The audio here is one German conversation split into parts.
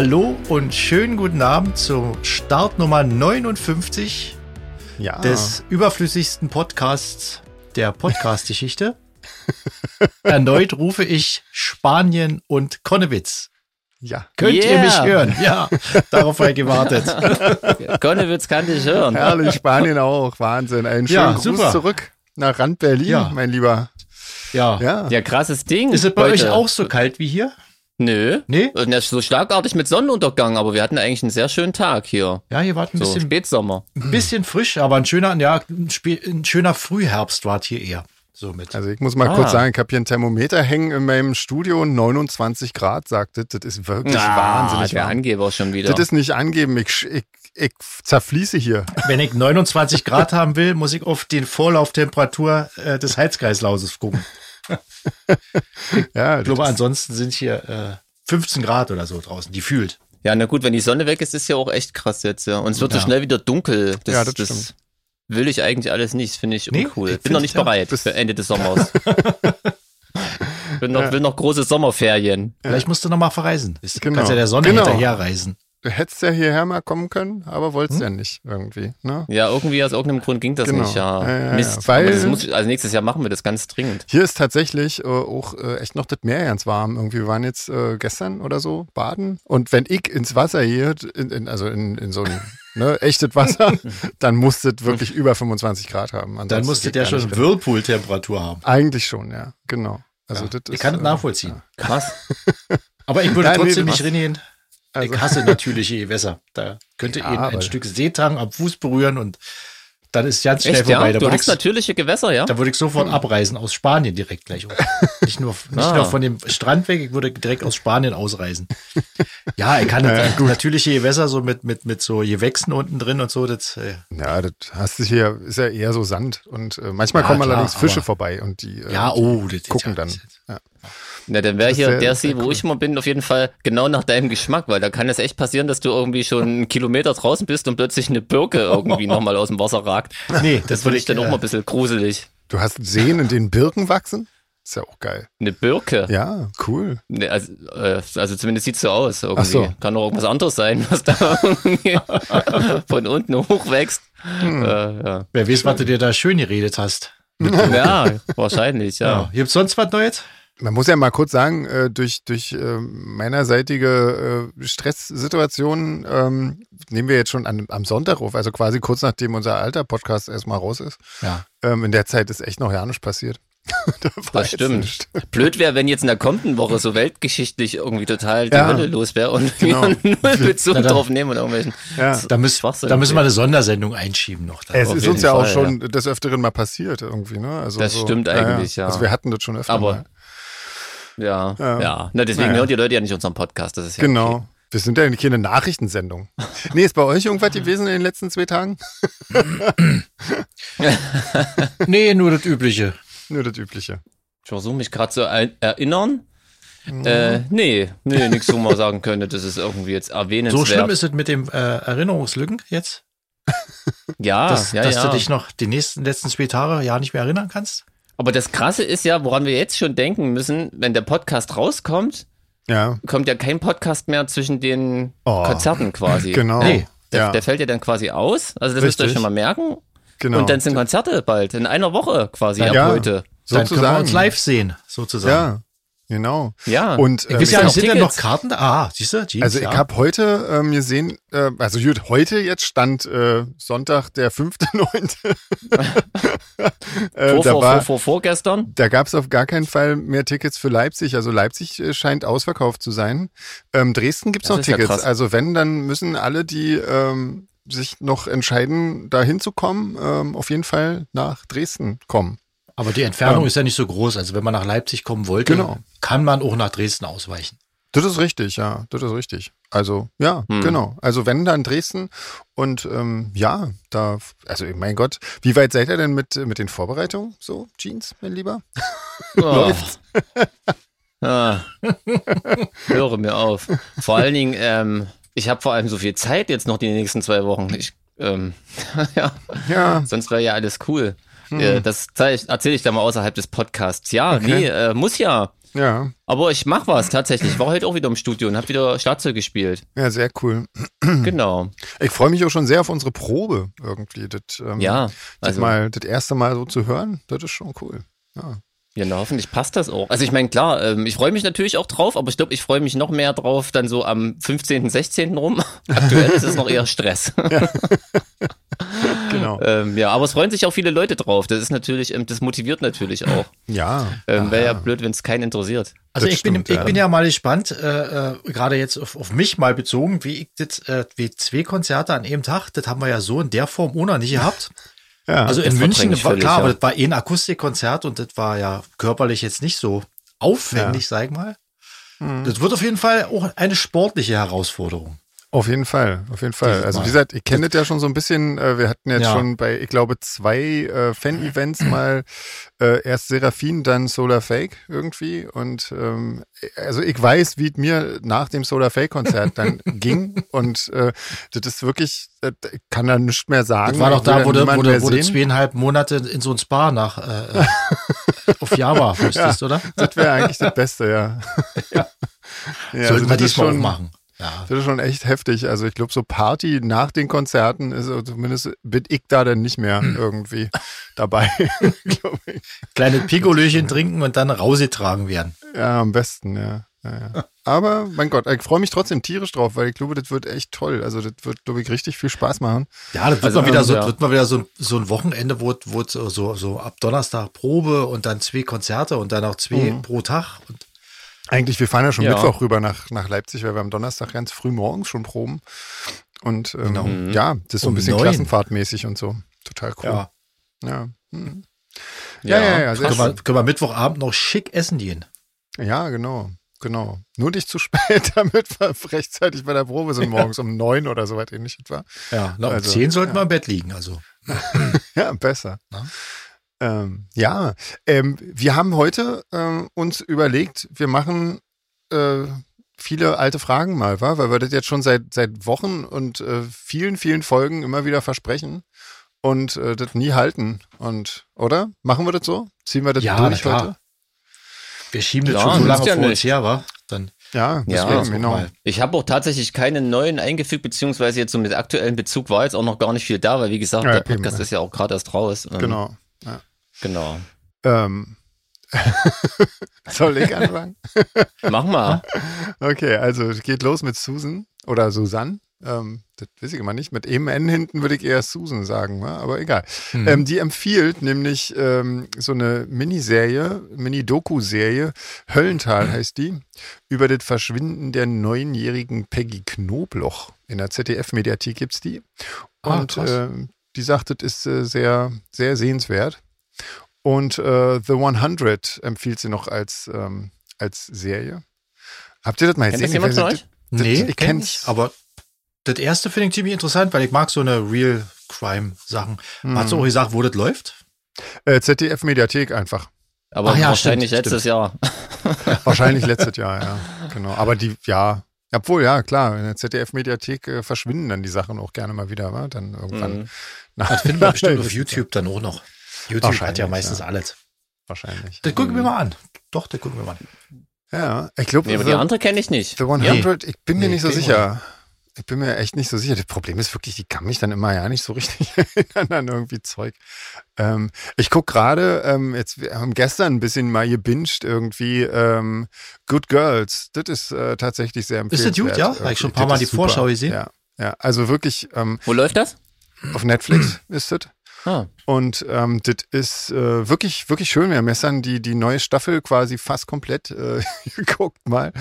Hallo und schönen guten Abend zur Startnummer 59 Ja. des überflüssigsten Podcasts der Podcast-Geschichte. Erneut rufe ich Spanien und Konnewitz. ja. Könnt ihr Yeah. mich hören? Ja, darauf habe ich gewartet. Konnewitz kann dich hören. Herrlich, Spanien auch. Wahnsinn. Einen schönen Ja, Gruß super. zurück nach Rand Berlin, Ja. mein Lieber. Ja. Ja. Ja, krasses Ding. Ist es bei heute. euch auch so kalt wie hier? Nö. Nee? Und das ist so schlagartig mit Sonnenuntergang, aber wir hatten eigentlich einen sehr schönen Tag hier. Ja, hier war ein So bisschen, Spätsommer. ein bisschen frisch, aber ein schöner, ja, ein, ein schöner Frühherbst war hier eher. So mit. Also ich muss mal Ah. kurz sagen, ich habe hier ein Thermometer hängen in meinem Studio, 29 Grad, sagt das. Das ist wirklich wahnsinnig Ah, der warm. Angeber schon wieder. Das ist nicht angeben, ich, ich, ich zerfließe hier. Wenn ich 29 Grad haben will, muss ich auf die Vorlauftemperatur äh, des Heizkreislauses gucken. Ja, Ich glaube, ansonsten sind hier äh, 15 Grad oder so draußen, die fühlt. ja, na gut, wenn die Sonne weg ist, ist ja auch echt krass jetzt. Ja. Und es wird Ja. so schnell wieder dunkel. Das, Ja, das das stimmt. will ich eigentlich alles nicht. Finde ich Nee, uncool. ich Bin noch nicht ja- bereit für Ende des Sommers. Bin noch, will noch große Sommerferien. Vielleicht musst du noch mal verreisen. Du Genau. kannst ja der Sonne Genau. hinterher reisen. Du hättest ja hierher mal kommen können, aber wolltest Hm? ja nicht irgendwie. Ne? Ja, irgendwie aus irgendeinem Grund ging das Genau. nicht. Ja, Ja. Mist. Weil- das muss, also nächstes Jahr machen wir das ganz dringend. Hier ist tatsächlich äh, auch äh, echt noch das Meer ganz warm. Irgendwie wir waren jetzt äh, gestern oder so baden. Und wenn ich ins Wasser gehe, in, in, also in, in so ein ne, echtes Wasser, dann muss das wirklich über 25 Grad haben. Dann Ansonsten musst du geht ja schon. Whirlpool-Temperatur haben. Eigentlich schon, ja. Genau. Also Ja. das Ich ist, kann es äh, nachvollziehen. Krass. Aber ich würde Nein, nee, trotzdem du nicht reingehen. Also- ich hasse natürliche Gewässer. Da könnte Ja, eben ein Stück Seetang am Fuß berühren und dann ist ganz schnell Echt, ja? vorbei. Da Du würde hast ich, natürliche Gewässer, ja? da würde ich sofort abreisen aus Spanien direkt gleich. auch. Nicht nur, nicht Ah. nur von dem Strand weg, ich würde direkt aus Spanien ausreisen. Ja, ich kann natürliche Gewässer so mit, mit, mit so Gewächsen unten drin und so. Das, äh, Ja, das hast du hier, ist ja eher so Sand. Und äh, manchmal Ja, kommen klar, allerdings Fische aber- vorbei und die, äh, ja, die oh, das ist gucken ja, dann. Ja. Na, dann wäre hier sehr- der See, wo cool. ich immer bin, auf jeden Fall genau nach deinem Geschmack, weil da kann es echt passieren, dass du irgendwie schon einen Kilometer draußen bist und plötzlich eine Birke irgendwie nochmal aus dem Wasser ragt. Nee, Das das finde würde ich dann auch äh, mal ein bisschen gruselig. Du hast Seen, in denen Birken wachsen? Ist ja auch geil. Eine Birke? Ja, cool. Nee, also, äh, also zumindest sieht's so aus. Irgendwie. Ach so. Kann auch irgendwas anderes sein, was da irgendwie von unten hochwächst. Hm. Äh, ja. Wer weiß, was du dir da schön geredet hast. ja, wahrscheinlich, ja. Ja. Gibt's sonst was Neues? Man muss ja mal kurz sagen, äh, durch, durch äh, meinerseitige äh, Stresssituationen ähm, nehmen wir jetzt schon an, am Sonntag auf, also quasi kurz nachdem unser alter Podcast erstmal raus ist. Ja. Ähm, in der Zeit ist echt noch ja nichts passiert. Da Das stimmt. nichts. Blöd wäre, wenn jetzt in der kommenden Woche so weltgeschichtlich irgendwie total die Ja. Hölle los wäre und Genau. wir null Bezug dann- drauf nehmen oder irgendwelchen. Ja. Da, müssen, Schwachsinn. da müssen wir eine Sondersendung einschieben noch. Da. Es Auf ist uns ja auch Fall, schon des Öfteren mal passiert irgendwie, ne? Also Das so, stimmt eigentlich, ja. Also wir hatten das schon öfter Aber mal. Ja, Ja. ja. Na, deswegen Naja. hören die Leute ja nicht unseren Podcast. Das ist ja Genau. Okay. Wir sind ja keine Nachrichtensendung. nee, ist bei euch irgendwas gewesen in den letzten zwei Tagen? Nee, nur das Übliche. Nur das Übliche. Ich versuche mich gerade zu erinnern. Äh, nee, nee, nichts, wo man sagen könnte, das ist irgendwie jetzt erwähnenswert. So schlimm ist es mit dem äh, Erinnerungslücken jetzt, ja, dass, ja, dass ja. du dich noch die nächsten letzten zwei Tage ja nicht mehr erinnern kannst? Aber das Krasse ist ja, woran wir jetzt schon denken müssen, wenn der Podcast rauskommt, Ja, kommt ja kein Podcast mehr zwischen den Oh. Konzerten quasi. genau. Nee. Der, ja, der fällt ja dann quasi aus. Also das müsst ihr euch schon mal merken. genau. Und dann sind Konzerte bald, in einer Woche quasi ab Ja. heute. Dann können wir sozusagen. uns live sehen, sozusagen. Ja, genau. Ja. Und Ich ähm, ja, ja noch sind denn noch Tickets. Karten da? Ah, siehst du? Jeans, also ich ja. habe heute ähm, gesehen, äh, also gut, heute jetzt stand äh, Sonntag der 5.9. äh, vor, da vor, war, vor, vor, vorgestern. Da gab es auf gar keinen Fall mehr Tickets für Leipzig. Also Leipzig äh, scheint ausverkauft zu sein. Ähm, Dresden gibt's Das noch ja Tickets. krass. also wenn, dann müssen alle, die ähm, sich noch entscheiden, da hinzukommen, ähm, auf jeden Fall nach Dresden kommen. Aber die Entfernung Ähm, ist ja nicht so groß. Also wenn man nach Leipzig kommen wollte, Genau. kann man auch nach Dresden ausweichen. Das ist richtig, ja, das ist richtig. Also, ja, Hm. genau. Also wenn dann Dresden und ähm, ja, da, also mein Gott, wie weit seid ihr denn mit, mit den Vorbereitungen? So, Jeans, mein Lieber? Oh. Ah. Höre mir auf. Vor allen Dingen, ähm, ich habe vor allem so viel Zeit jetzt noch die nächsten zwei Wochen. Ich, ähm, ja, Ja, sonst wäre ja alles cool. Äh, das erzähle ich dann mal außerhalb des Podcasts. Ja, Hm. Okay. nee, äh, muss ja. Ja. Aber ich mach was tatsächlich. Ich war heute auch wieder im Studio und habe wieder Schlagzeug gespielt. Ja, sehr cool. Genau. Ich freue mich auch schon sehr auf unsere Probe irgendwie. Das, ähm, Ja, das, also mal, das erste Mal so zu hören, das ist schon cool. Ja. Ja, na, hoffentlich passt das auch. Also ich meine, klar, ähm, ich freue mich natürlich auch drauf, aber ich glaube, ich freue mich noch mehr drauf dann so am 15., 16. rum. Aktuell ist es noch eher Stress. Genau. ähm, ja, aber es freuen sich auch viele Leute drauf. Das ist natürlich, ähm, das motiviert natürlich auch. Ja. Ähm, Wäre ja blöd, wenn es keinen interessiert. Also Das ich bin, stimmt, ich ja. bin ja mal gespannt, äh, äh, gerade jetzt auf, auf mich mal bezogen, wie ich das, äh, wie zwei Konzerte an einem Tag, das haben wir ja so in der Form noch nicht gehabt. ja. Also in München, war, völlig, klar, ja. aber das war eh ein Akustikkonzert und das war ja körperlich jetzt nicht so aufwendig, sag ich mal. Mhm. Das wird auf jeden Fall auch eine sportliche Herausforderung. Auf jeden Fall, auf jeden Fall. Dieses Also wie gesagt, ich kenne das ja schon so ein bisschen. Äh, wir hatten jetzt Ja. schon bei, ich glaube, zwei äh, Fan-Events mal äh, erst Seraphin, dann Solar Fake irgendwie. Und ähm, also ich weiß, wie es mir nach dem Solar Fake-Konzert dann ging. Und äh, das ist wirklich, äh, ich kann da nichts mehr sagen. Das war doch da, wo du, wo, du, wo zweieinhalb Monate in so ein Spa nach äh, äh, auf Java müsstest, oder? Das wäre eigentlich das Beste, ja. ja. ja Sollten wir das ist diesmal schon- machen. Ja. Das ist schon echt heftig. Also ich glaube, so Party nach den Konzerten ist also zumindest bin ich da dann nicht mehr irgendwie dabei. Kleine Pikolöchen trinken und dann rausgetragen werden. Ja, am besten, ja. ja, ja. Aber mein Gott, ich freue mich trotzdem tierisch drauf, weil ich glaube, das wird echt toll. Also das wird, glaube ich, richtig viel Spaß machen. Ja, das wird Also, mal wieder so, ja. wird mal wieder so, ein- so ein Wochenende, wo, wo es so, so ab Donnerstag Probe und dann zwei Konzerte und dann auch zwei Mhm. pro Tag. Und Eigentlich, wir fahren ja schon Ja. Mittwoch rüber nach, nach Leipzig, weil wir am Donnerstag ganz früh morgens schon proben. Und ähm, Genau. ja, das ist so ein Um bisschen neun. klassenfahrtmäßig und so. Total cool. ja, Ja, hm. ja, ja, ja, sehr können, wir, können wir Mittwochabend noch schick essen gehen. Ja, genau. Genau. Nur nicht zu spät, damit wir rechtzeitig bei der Probe sind, morgens um neun oder so weit ähnlich etwa. Ja, na, um Also, zehn sollten ja. wir im Bett liegen. Also Ja, besser. Na? Ähm, ja, ähm, wir haben heute ähm, uns überlegt, wir machen äh, viele alte Fragen mal, wa? weil wir das jetzt schon seit, seit Wochen und äh, vielen, vielen Folgen immer wieder versprechen und äh, das nie halten. Und, oder? Machen wir das so? Ziehen wir das Ja, durch klar. heute? wir schieben das Ja, schon so lange ja vor uns nicht. her, wa? Dann Ja, Ja, deswegen, genau. mal. Ich habe auch tatsächlich keinen neuen eingefügt, beziehungsweise jetzt so mit aktuellem Bezug war jetzt auch noch gar nicht viel da, weil wie gesagt, Ja, der Podcast eben, ja. ist ja auch gerade erst raus. Genau. Ja. Genau. Ähm. Soll ich anfangen? Mach mal. Okay, also es geht los mit Susan oder Susanne. Ähm, das weiß ich immer nicht. Mit EMN hinten würde ich eher Susan sagen, aber egal. Mhm. Ähm, die empfiehlt nämlich ähm, so eine Miniserie, Mini-Doku-Serie, Höllental heißt die, über das Verschwinden der neunjährigen Peggy Knobloch. In der ZDF-Mediathek gibt's die. Ah, Und krass. ähm, die sagt, das ist äh, sehr, sehr sehenswert. Und äh, The 100 empfiehlt sie noch als, ähm, als Serie. Habt ihr das mal Kennt gesehen? das jemand von euch? das- nee, ich kenn kenn's. ich, aber das erste finde ich ziemlich interessant, weil ich mag so eine Real Crime Sachen. Hm. Hat sie auch gesagt, wo das läuft? Äh, ZDF Mediathek einfach. Aber Ach ja, wahrscheinlich stimmt, letztes Jahr. Wahrscheinlich letztes Jahr, ja. Genau. Aber die, ja. Obwohl, ja, klar, in der ZDF-Mediathek äh, verschwinden dann die Sachen auch gerne mal wieder, wa? Dann irgendwann. Mhm. nach- Das finden wir bestimmt auf YouTube dann auch noch. YouTube hat ja meistens ja. alles. Wahrscheinlich. Das gucken wir mal an. Doch, das gucken wir mal an. Ja, ich glaube, Nee, aber die andere kenne ich nicht. The 100, ich bin mir Nee, nicht so sicher. Ich bin mir echt nicht so sicher. Das Problem ist wirklich, die kann mich dann immer ja nicht so richtig erinnern an irgendwie Zeug. Ähm, ich guck gerade, ähm, jetzt, wir haben gestern ein bisschen mal gebinged irgendwie ähm, Good Girls. Das ist äh, tatsächlich sehr Ist das empfehlenswert. gut, ja? Habe ich schon ein paar Mal die super. Vorschau gesehen. Ja, ja, also wirklich ähm, Wo läuft das? auf Netflix ist das. Ah, Und ähm, das ist äh, wirklich, wirklich schön. Wir haben gestern die, die neue Staffel quasi fast komplett äh, geguckt mal.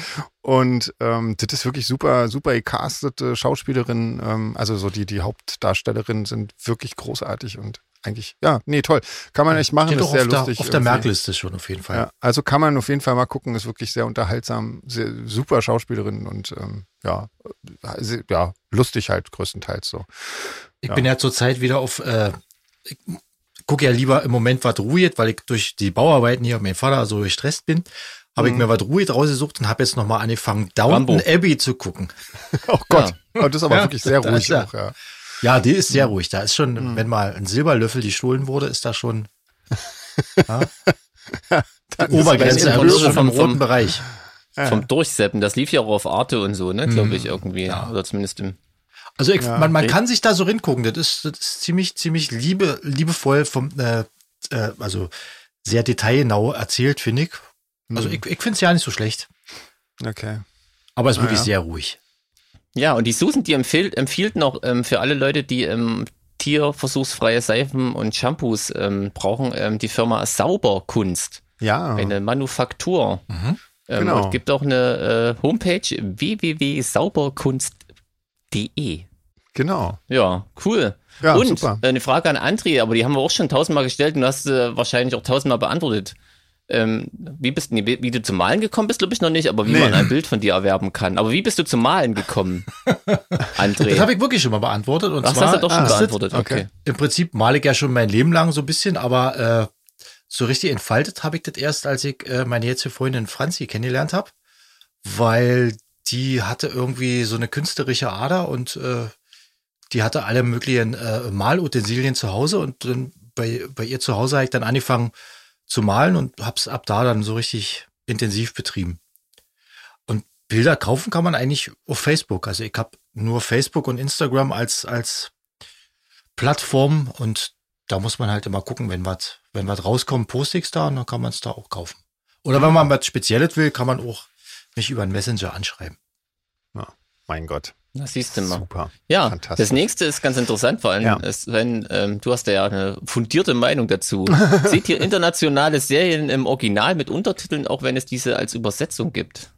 Und ähm, das ist wirklich super, super gecastete Schauspielerinnen. Ähm, also so die, die Hauptdarstellerinnen sind wirklich großartig und eigentlich, ja, nee, toll. Kann man echt machen, Steht ist sehr auf der, lustig. auf der. Merkliste schon auf jeden Fall. Ja, also kann man auf jeden Fall mal gucken, ist wirklich sehr unterhaltsam, sehr, super Schauspielerinnen und ähm, ja, äh, ja, lustig halt größtenteils so. Ich Ja. bin ja zurzeit wieder auf, äh, ich gucke ja lieber im Moment was ruhig, weil ich durch die Bauarbeiten hier, mein Vater so gestresst bin, habe ich Mhm. mir was ruhig rausgesucht und habe jetzt nochmal angefangen, Downton Rambo. Abbey zu gucken. Oh Gott, und das ist aber Ja, wirklich sehr ruhig ist auch, ja. Ja, die ist sehr ruhig. Da ist schon, Mhm. wenn mal ein Silberlöffel gestohlen wurde, ist da schon. Ja, Die Obergrenze ja ist schon vom- roten vom- Bereich. Vom Durchseppen. Das lief ja auch auf Arte und so, ne? Glaube ich irgendwie. Ja. Oder zumindest im. Also ich, man, man Okay. kann sich da so ringucken. Das ist, das ist ziemlich, ziemlich liebe, liebevoll vom, äh, äh, also sehr detailgenau erzählt, finde ich. Also ich, ich finde es ja nicht so schlecht. Okay. Aber es ist wirklich ja. sehr ruhig. Ja, und die Susan, die empfiehlt, empfiehlt noch ähm, für alle Leute, die ähm, tierversuchsfreie Seifen und Shampoos ähm, brauchen, ähm, die Firma Sauberkunst. Ja. Eine Manufaktur. Ähm, Genau. Und gibt auch eine äh, Homepage www.sauberkunst.de. Genau. Ja, cool. Ja, und super. äh, eine Frage an André, aber die haben wir auch schon tausendmal gestellt und du hast äh, wahrscheinlich auch tausendmal beantwortet. Ähm, wie bist nee, wie du zum Malen gekommen bist, glaube ich noch nicht, aber wie Nee. man ein Bild von dir erwerben kann. Aber wie bist du zum Malen gekommen, André? Das habe ich wirklich schon mal beantwortet. Und Ach, das zwar hast du doch schon das- beantwortet. okay. Okay. Im Prinzip male ich ja schon mein Leben lang so ein bisschen, aber äh, so richtig entfaltet habe ich das erst, als ich äh, meine jetzige Freundin Franzi kennengelernt habe, weil die hatte irgendwie so eine künstlerische Ader und äh, die hatte alle möglichen äh, Malutensilien zu Hause und dann bei, bei ihr zu Hause habe ich dann angefangen zu malen und hab's ab da dann so richtig intensiv betrieben. Und Bilder kaufen kann man eigentlich auf Facebook. Also ich habe nur Facebook und Instagram als, als Plattform und da muss man halt immer gucken, wenn was, wenn rauskommt, poste ich's da und dann kann man es da auch kaufen. Oder wenn man was Spezielles will, kann man auch mich über einen Messenger anschreiben. Mein Gott. Das siehst du mal. Super. Ja, Fantastisch. das nächste ist ganz interessant, vor allem, Ja. wenn ähm, du hast ja eine fundierte Meinung dazu. Seht ihr internationale Serien im Original mit Untertiteln, auch wenn es diese als Übersetzung gibt?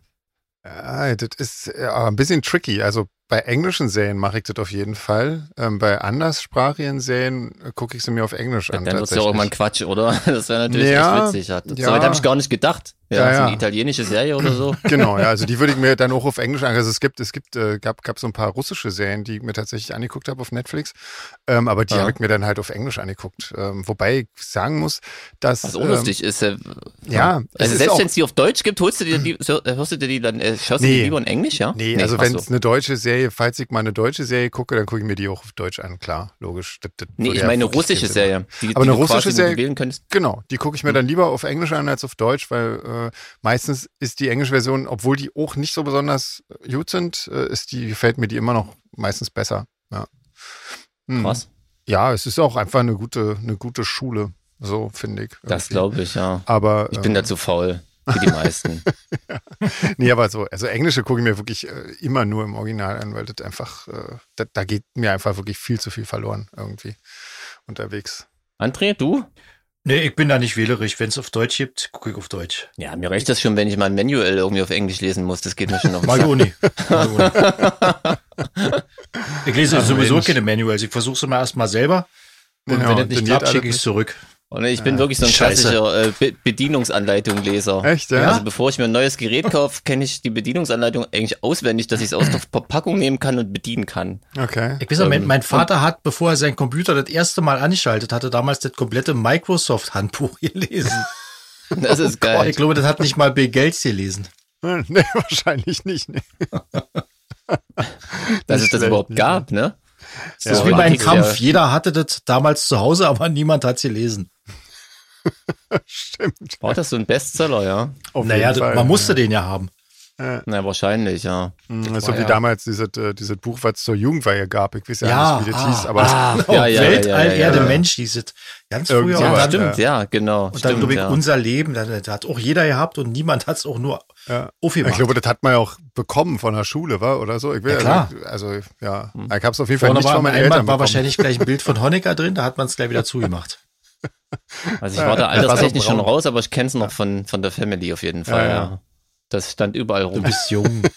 Ja, das ist ja, ein bisschen tricky. Also bei englischen Serien mache ich das auf jeden Fall. Ähm, bei anderssprachigen Serien äh, gucke ich sie mir auf Englisch an. Dann wird es ja auch irgendwann Quatsch, oder? Das wäre natürlich Ja, echt witzig. Ja, ja. Habe ich gar nicht gedacht. Ja, Ja, so ja. eine italienische Serie oder so. Genau, ja, also die würde ich mir dann auch auf Englisch an. Also es gibt, es gibt, äh, gab, gab so ein paar russische Serien, die ich mir tatsächlich angeguckt habe auf Netflix. Ähm, aber die Ja. habe ich mir dann halt auf Englisch angeguckt. Ähm, wobei ich sagen muss, dass. Was ähm, unlustig ist. Äh, ja, Also selbst wenn es die auf Deutsch gibt, holst du dir die, so- hörst du dir die dann, äh, schaust du Nee. die lieber in Englisch, ja? Nee, also ach wenn so. es eine deutsche Serie, falls ich mal eine deutsche Serie gucke, dann gucke ich mir die auch auf Deutsch an, klar, logisch. Das, das Nee, ich meine eine russische Serie. Die, Aber die eine russische Serie- wählen könntest. Genau, die gucke ich mir dann lieber auf Englisch an als auf Deutsch, weil äh, meistens ist die englische Version, obwohl die auch nicht so besonders gut sind, äh, ist die, gefällt mir die immer noch meistens besser. Ja. Hm. Krass. Ja, es ist auch einfach eine gute, eine gute Schule, so finde ich. Das irgendwie. glaube ich, ja. Aber Ich bin ähm, dazu faul. Wie die meisten. Nee, aber so, also Englische gucke ich mir wirklich äh, immer nur im Original an, weil das einfach, äh, da, da geht mir einfach wirklich viel zu viel verloren irgendwie unterwegs. André, du? Nee, ich bin da nicht wählerisch. Wenn es auf Deutsch gibt, gucke ich auf Deutsch. Ja, mir reicht das schon, wenn ich mal ein Manual irgendwie auf Englisch lesen muss. Das geht mir schon auf den Mag ich lese sowieso Mensch. keine Manuals. Ich versuche es immer erstmal selber. Und Genau, wenn es nicht klappt, schicke ich es zurück. Und ich bin wirklich so ein Scheiße. klassischer äh, Be Bedienungsanleitung-Leser. Echt, ja? Also bevor ich mir ein neues Gerät kaufe, kenne ich die Bedienungsanleitung eigentlich auswendig, dass ich es aus der Verpackung nehmen kann und bedienen kann. Okay. Ich weiß noch, mein, Ähm, mein Vater hat, bevor er sein Computer das erste Mal angeschaltet hatte, damals das komplette Microsoft-Handbuch gelesen. Das ist Ich geil. glaube, das hat nicht mal Bill Gates gelesen. Nee, wahrscheinlich nicht. Nee. dass es das überhaupt gab, ne? Das ist Ja, wie aber mein das ist Kampf. ja- Jeder hatte das damals zu Hause, aber niemand hat es gelesen. Stimmt. War das so ein Bestseller, ja? Auf naja, Fall, man musste ja. den ja haben. Na, wahrscheinlich, ja. Mhm, Das so wie ja- damals dieses, äh, dieses Buch, was es zur Jugendweihe gab. Ich weiß ja, Ja, nicht, wie das ah, hieß, aber ah, Oh, ja, ja, Weltall, ja, ja, Erde, ja. Mensch, dieses ganz früher. Ja, dann, stimmt, ja, genau. und dann stimmt, glaube ich, ja. unser Leben, das, das hat auch jeder gehabt und niemand hat es auch nur ja. aufgemacht. Ich glaube, das hat man ja auch bekommen von der Schule, war oder so. Ich will, Ja, klar. Also, also ja, ich habe es auf jeden Fall Vorne nicht war, von meinen Eltern war bekommen. wahrscheinlich gleich ein Bild von Honecker drin, da hat man es gleich wieder zugemacht. Also ich war da Ja, alterstechnisch schon raus, aber ich kenne es noch von, von der Family auf jeden Fall, Ja, ja. ja. Das stand überall Du rum. bist jung.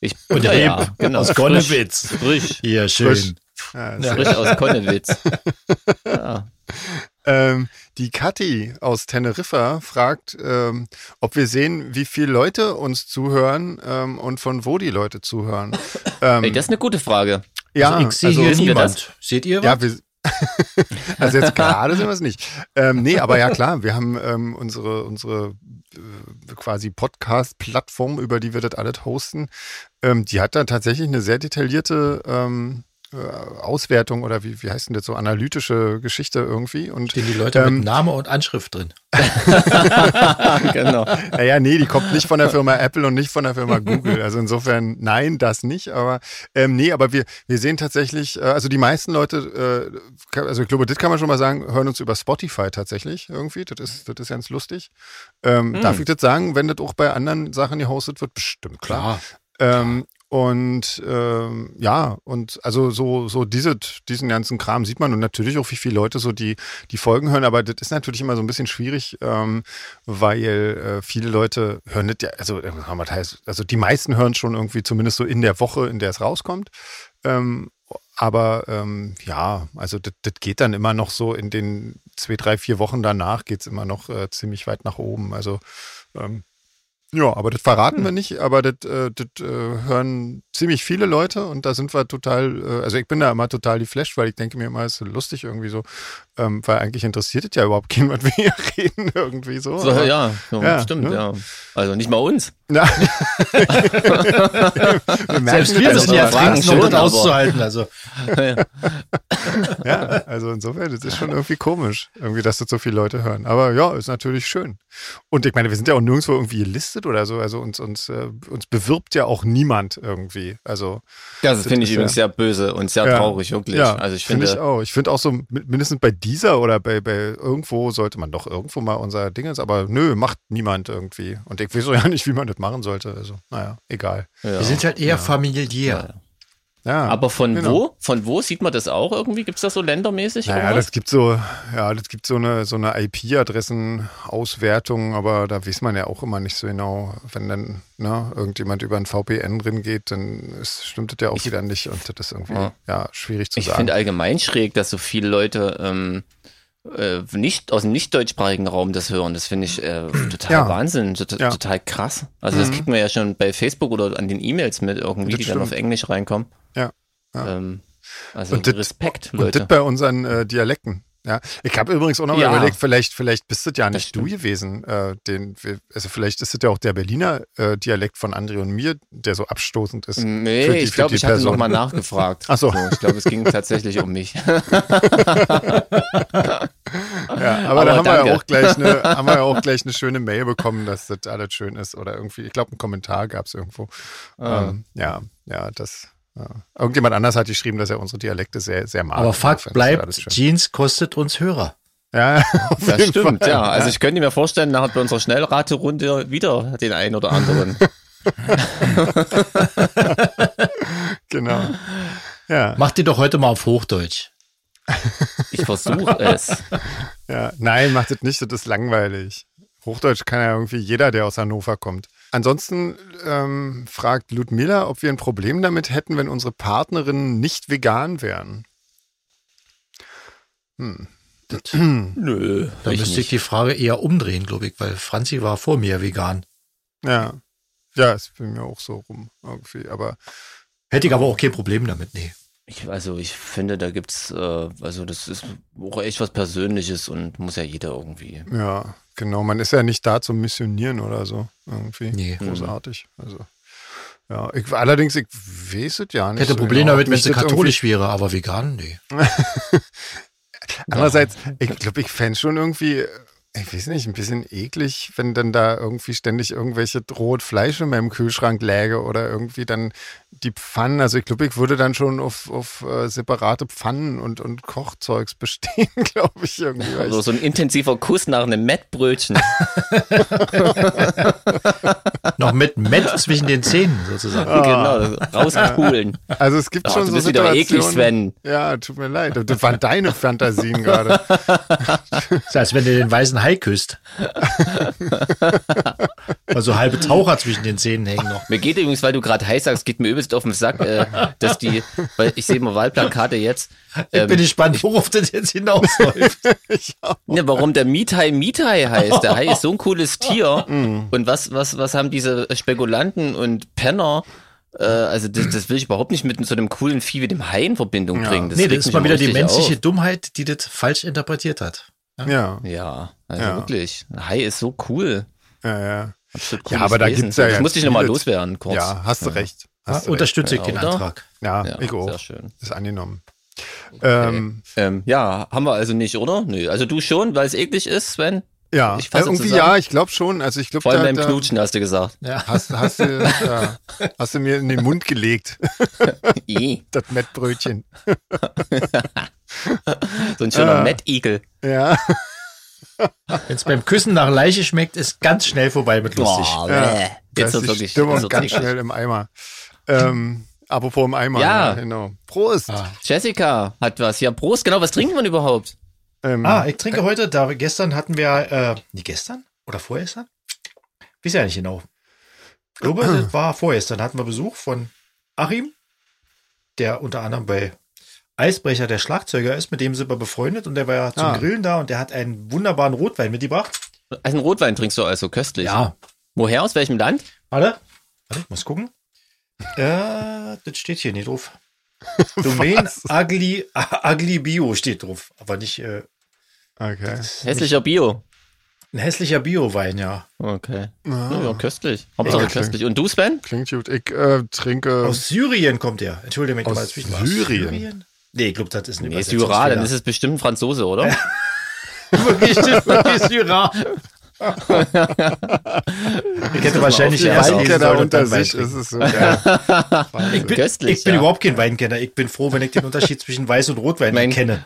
Ich, Und ja, ja, genau. aus frisch, Gonnewitz. frisch, Hier, schön. Frisch. Ja, frisch aus Konnewitz. Ja. Ähm, die Kathi aus Teneriffa fragt, ähm, ob wir sehen, wie viele Leute uns zuhören ähm, und von wo die Leute zuhören. Ähm, Ey, das ist eine gute Frage. ja, also ich sehe also, hier niemand. Seht ihr was? ja, wir, also jetzt gerade sind wir es nicht. Ähm, nee, aber ja klar, wir haben ähm, unsere, unsere äh, quasi Podcast-Plattform, über die wir das alles hosten. Ähm, die hat da tatsächlich eine sehr detaillierte ähm, äh, Auswertung oder wie, wie heißt denn das so, analytische Geschichte irgendwie. Und, Stehen die Leute ähm, mit Name und Anschrift drin. genau. Naja, nee, die kommt nicht von der Firma Apple und nicht von der Firma Google. Also insofern, nein, das nicht. Aber ähm, nee, aber wir, wir sehen tatsächlich, äh, also die meisten Leute, äh, also ich glaube, das kann man schon mal sagen, hören uns über Spotify tatsächlich irgendwie. Das ist, das ist ganz lustig. Ähm, Darf ich das sagen, wenn das auch bei anderen Sachen gehostet wird? Bestimmt, klar. Ähm, und ähm, ja, und also so, so diese, diesen ganzen Kram sieht man und natürlich auch, wie viele Leute so die, die Folgen hören, aber das ist natürlich immer so ein bisschen schwierig, ähm, weil äh, viele Leute hören das ja, also, äh, also die meisten hören schon irgendwie zumindest so in der Woche, in der es rauskommt. Ähm, aber ähm, ja, also das, das geht dann immer noch so in den zwei, drei, vier Wochen danach geht es immer noch äh, ziemlich weit nach oben. Also ähm, ja, aber das verraten wir nicht, aber das, äh, das äh, hören ziemlich viele Leute und da sind wir total, äh, also ich bin da immer total geflasht, weil ich denke mir immer, es ist lustig irgendwie so, ähm, weil eigentlich interessiert es ja überhaupt keinen, was wir hier reden irgendwie so. So, ja, so, Ja, stimmt, ne? ja. Also nicht mal uns. Na, wir merken Selbst das wir sind die ja Fragen schon, das auszuhalten. Also Ja, also insofern, das ist schon irgendwie komisch, irgendwie, dass das so viele Leute hören. Aber ja, ist natürlich schön. Und ich meine, wir sind ja auch nirgendwo irgendwie gelistet oder so. Also uns, uns, äh, uns bewirbt ja auch niemand irgendwie. Also Das finde ich übrigens ja- sehr böse und sehr Ja. traurig, wirklich. Ja, also ich finde finde, ich auch. Ich finde auch so, mi- mindestens bei dieser oder bei, bei irgendwo sollte man doch irgendwo mal unser Ding ist, aber nö, macht niemand irgendwie. Und ich weiß auch ja nicht, wie man das machen sollte. Also, naja, egal. ja. wir sind halt eher familiär. Ja. Ja, Aber von genau. wo? Von wo sieht man das auch irgendwie? Gibt es das so ländermäßig? Naja, irgendwas? das gibt so, ja, das gibt so eine, so eine IP-Adressen-Auswertung, aber da weiß man ja auch immer nicht so genau, wenn dann ne, irgendjemand über ein VPN drin geht, dann ist, stimmt das ja auch wieder nicht und das ist irgendwie ja, Ja. schwierig zu Ich sagen. finde allgemein schräg, dass so viele Leute ähm, äh, nicht aus dem nicht deutschsprachigen Raum das hören. Das finde ich äh, total Ja. Wahnsinn, tot, Ja. total krass. Also das kriegt man ja schon bei Facebook oder an den E-Mails mit irgendwie, Das die dann stimmt. auf Englisch reinkommen. Ja. Ja. Ähm, also Und das- Respekt, und Leute. das bei unseren äh, Dialekten. Ja, ich habe übrigens auch noch mal Ja. überlegt, vielleicht, vielleicht bist das ja Das nicht du stimmt. gewesen. Äh, den, also vielleicht ist das ja auch der Berliner äh, Dialekt von André und mir, der so abstoßend ist. Nee, die- ich glaube, ich hatte Person. nochmal nachgefragt. Ach so. ich glaube, es ging tatsächlich um mich. Ja, aber, Aber da haben wir, ja auch gleich eine, haben wir ja auch gleich eine schöne Mail bekommen, dass das alles schön ist. Oder irgendwie, ich glaube, einen Kommentar gab es irgendwo. Ah. Ähm, ja, ja, das. Ja. Irgendjemand anders hat geschrieben, dass er unsere Dialekte sehr, sehr mag. Aber Fakt bleibt. Jeans kostet uns Hörer. Ja, auf Das jeden stimmt, Fall. ja. Also ich könnte mir vorstellen, nachher bei unserer Schnellraterunde wieder den einen oder anderen. Genau. Ja, Mach die doch heute mal auf Hochdeutsch. Ich versuche es. ja. Nein, macht das nicht, das ist langweilig. Hochdeutsch kann ja irgendwie jeder, der aus Hannover kommt. Ansonsten ähm, fragt Ludmilla, ob wir ein Problem damit hätten, wenn unsere Partnerinnen nicht vegan wären. Nö. Da müsste ich die Frage eher umdrehen, glaube ich, weil Franzi war vor mir vegan. Ja. Ja, ist bei mir auch so rum irgendwie. Aber Hätte ich aber auch kein Problem damit, nee. Ich, also ich finde, da gibt's, äh, also das ist auch echt was Persönliches und muss ja jeder irgendwie. ja, genau. Man ist ja nicht da zum Missionieren oder so. Irgendwie. Nee. Großartig. Also. Ja, ich, allerdings, ich weiß es ja nicht. Hätte so Probleme genau, damit, wenn sie irgendwie- katholisch wäre, aber vegan, nee. Andererseits, ich glaube, ich fände schon irgendwie, ich weiß nicht, ein bisschen eklig, wenn dann da irgendwie ständig irgendwelche rohes Fleisch in meinem Kühlschrank läge oder irgendwie dann die Pfannen. Also ich glaube, ich würde dann schon auf, auf äh, separate Pfannen und, und Kochzeugs bestehen, glaube ich irgendwie. Also so ein intensiver Kuss nach einem Mettbrötchen. Noch mit Met zwischen den Zähnen sozusagen. genau, rauspulen. Also es gibt Ach, schon du so bist wieder eklig, Situationen. Sven. Ja, tut mir leid. Das waren deine Fantasien gerade. Das ist, als wenn du den weißen Hai küsst. Also halbe Taucher zwischen den Zähnen hängen noch. Mir geht übrigens, weil du gerade heiß sagst, geht mir übelst auf den Sack, äh, dass die, weil ich sehe immer Wahlplakate jetzt. Ich Ähm, bin gespannt, worauf das jetzt hinausläuft. Ne, warum der Miethai Miethai heißt. Der Hai ist so ein cooles Tier. Mm. Und was, was, was haben diese Spekulanten und Penner? Äh, also das, das will ich überhaupt nicht mit so einem coolen Vieh wie dem Hai in Verbindung bringen. Das nee, das ist mal immer wieder die menschliche auf. Dummheit, die das falsch interpretiert hat. Ja, Ja, also Ja. wirklich. Ein Hai ist so cool. ja, ja. Absolut Ja, aber da Wesen. gibt's ja Das musste ich nochmal loswerden, kurz. Ja, hast du recht. Hast du unterstütze ich Ja, den oder? Antrag. Ja, Ja, ich auch. sehr schön. Ist angenommen. Ähm, Ähm, ja, haben wir also nicht, oder? Nö, also du schon, weil es eklig ist, Sven? ja, Ich fasse äh, irgendwie zusammen. ja, ich glaube schon. Also ich glaube, Vor allem da, beim da Knutschen hast du gesagt. Ja. hast, hast, du, ja, hast du mir in den Mund gelegt, das Mettbrötchen. so ein schöner Ah. Mettigel. Ja, Wenn es beim Küssen nach Leiche schmeckt, ist ganz schnell vorbei mit lustig. Boah, Ja. Jetzt ist wirklich Stimmung ganz schnell im Eimer. Ähm, apropos im Eimer. Ja. genau. Prost. Ah. Jessica hat was. Ja, Prost, genau. Was trinkt man überhaupt? Ähm, Ah, ich trinke heute, da gestern hatten wir, äh, nie gestern oder vorgestern? Weiß ja nicht genau. Ich glaube, das war vorgestern. Da hatten wir Besuch von Achim, der unter anderem bei Eisbrecher der Schlagzeuger ist. Mit dem sind wir befreundet und der war ja zum Ah. Grillen da und der hat einen wunderbaren Rotwein mitgebracht. Also einen Rotwein trinkst du also, köstlich. Ja. Woher, aus welchem Land? Warte, warte, ich muss gucken. Äh, das steht hier nicht drauf. Domain? Ugly, Ugly Bio steht drauf, aber nicht äh, okay. Hässlicher Bio. ein hässlicher Bio-Wein, ja. Okay. Ah, Ja, köstlich. Hauptsache Okay. köstlich. Und du, Sven? Klingt gut. Ich äh, trinke. Aus Syrien kommt er. Entschuldige mich Aus mal dazwischen. Was, Syrien? Nee, ich glaube, das ist ein Nee, Syra, dann ist es bestimmt ein Franzose, oder? wirklich, wirklich Syrer. Ich hätte wahrscheinlich erst Weinkenner unter Wein sich ist es so geil. Ich bin, Köstlich, ich bin ja. überhaupt kein Weinkenner. Ich bin froh, wenn ich den Unterschied zwischen Weiß und Rotwein Mein- kenne.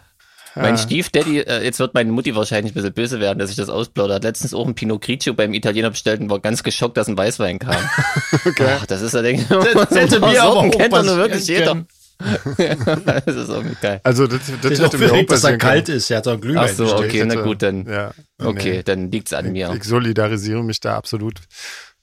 Mein Stiefdaddy, äh, jetzt wird meine Mutti wahrscheinlich ein bisschen böse werden, dass ich das ausplaudere. Hat letztens auch ein Pinot Grigio beim Italiener bestellt und war ganz geschockt, dass ein Weißwein kam. Okay. Ach, das ist ja, denke ich, Das hätte mir aber auch kennt doch nur wirklich jeder. können. das ist irgendwie geil. Also das, das Ich bin auch hätte mir auch verrückt, dass er kalt können. ist. Er hat doch einen Glühwein Ach so, okay, na hätte- gut, dann, Ja, okay, nee. dann liegt's an mir. Ich solidarisiere mich da absolut.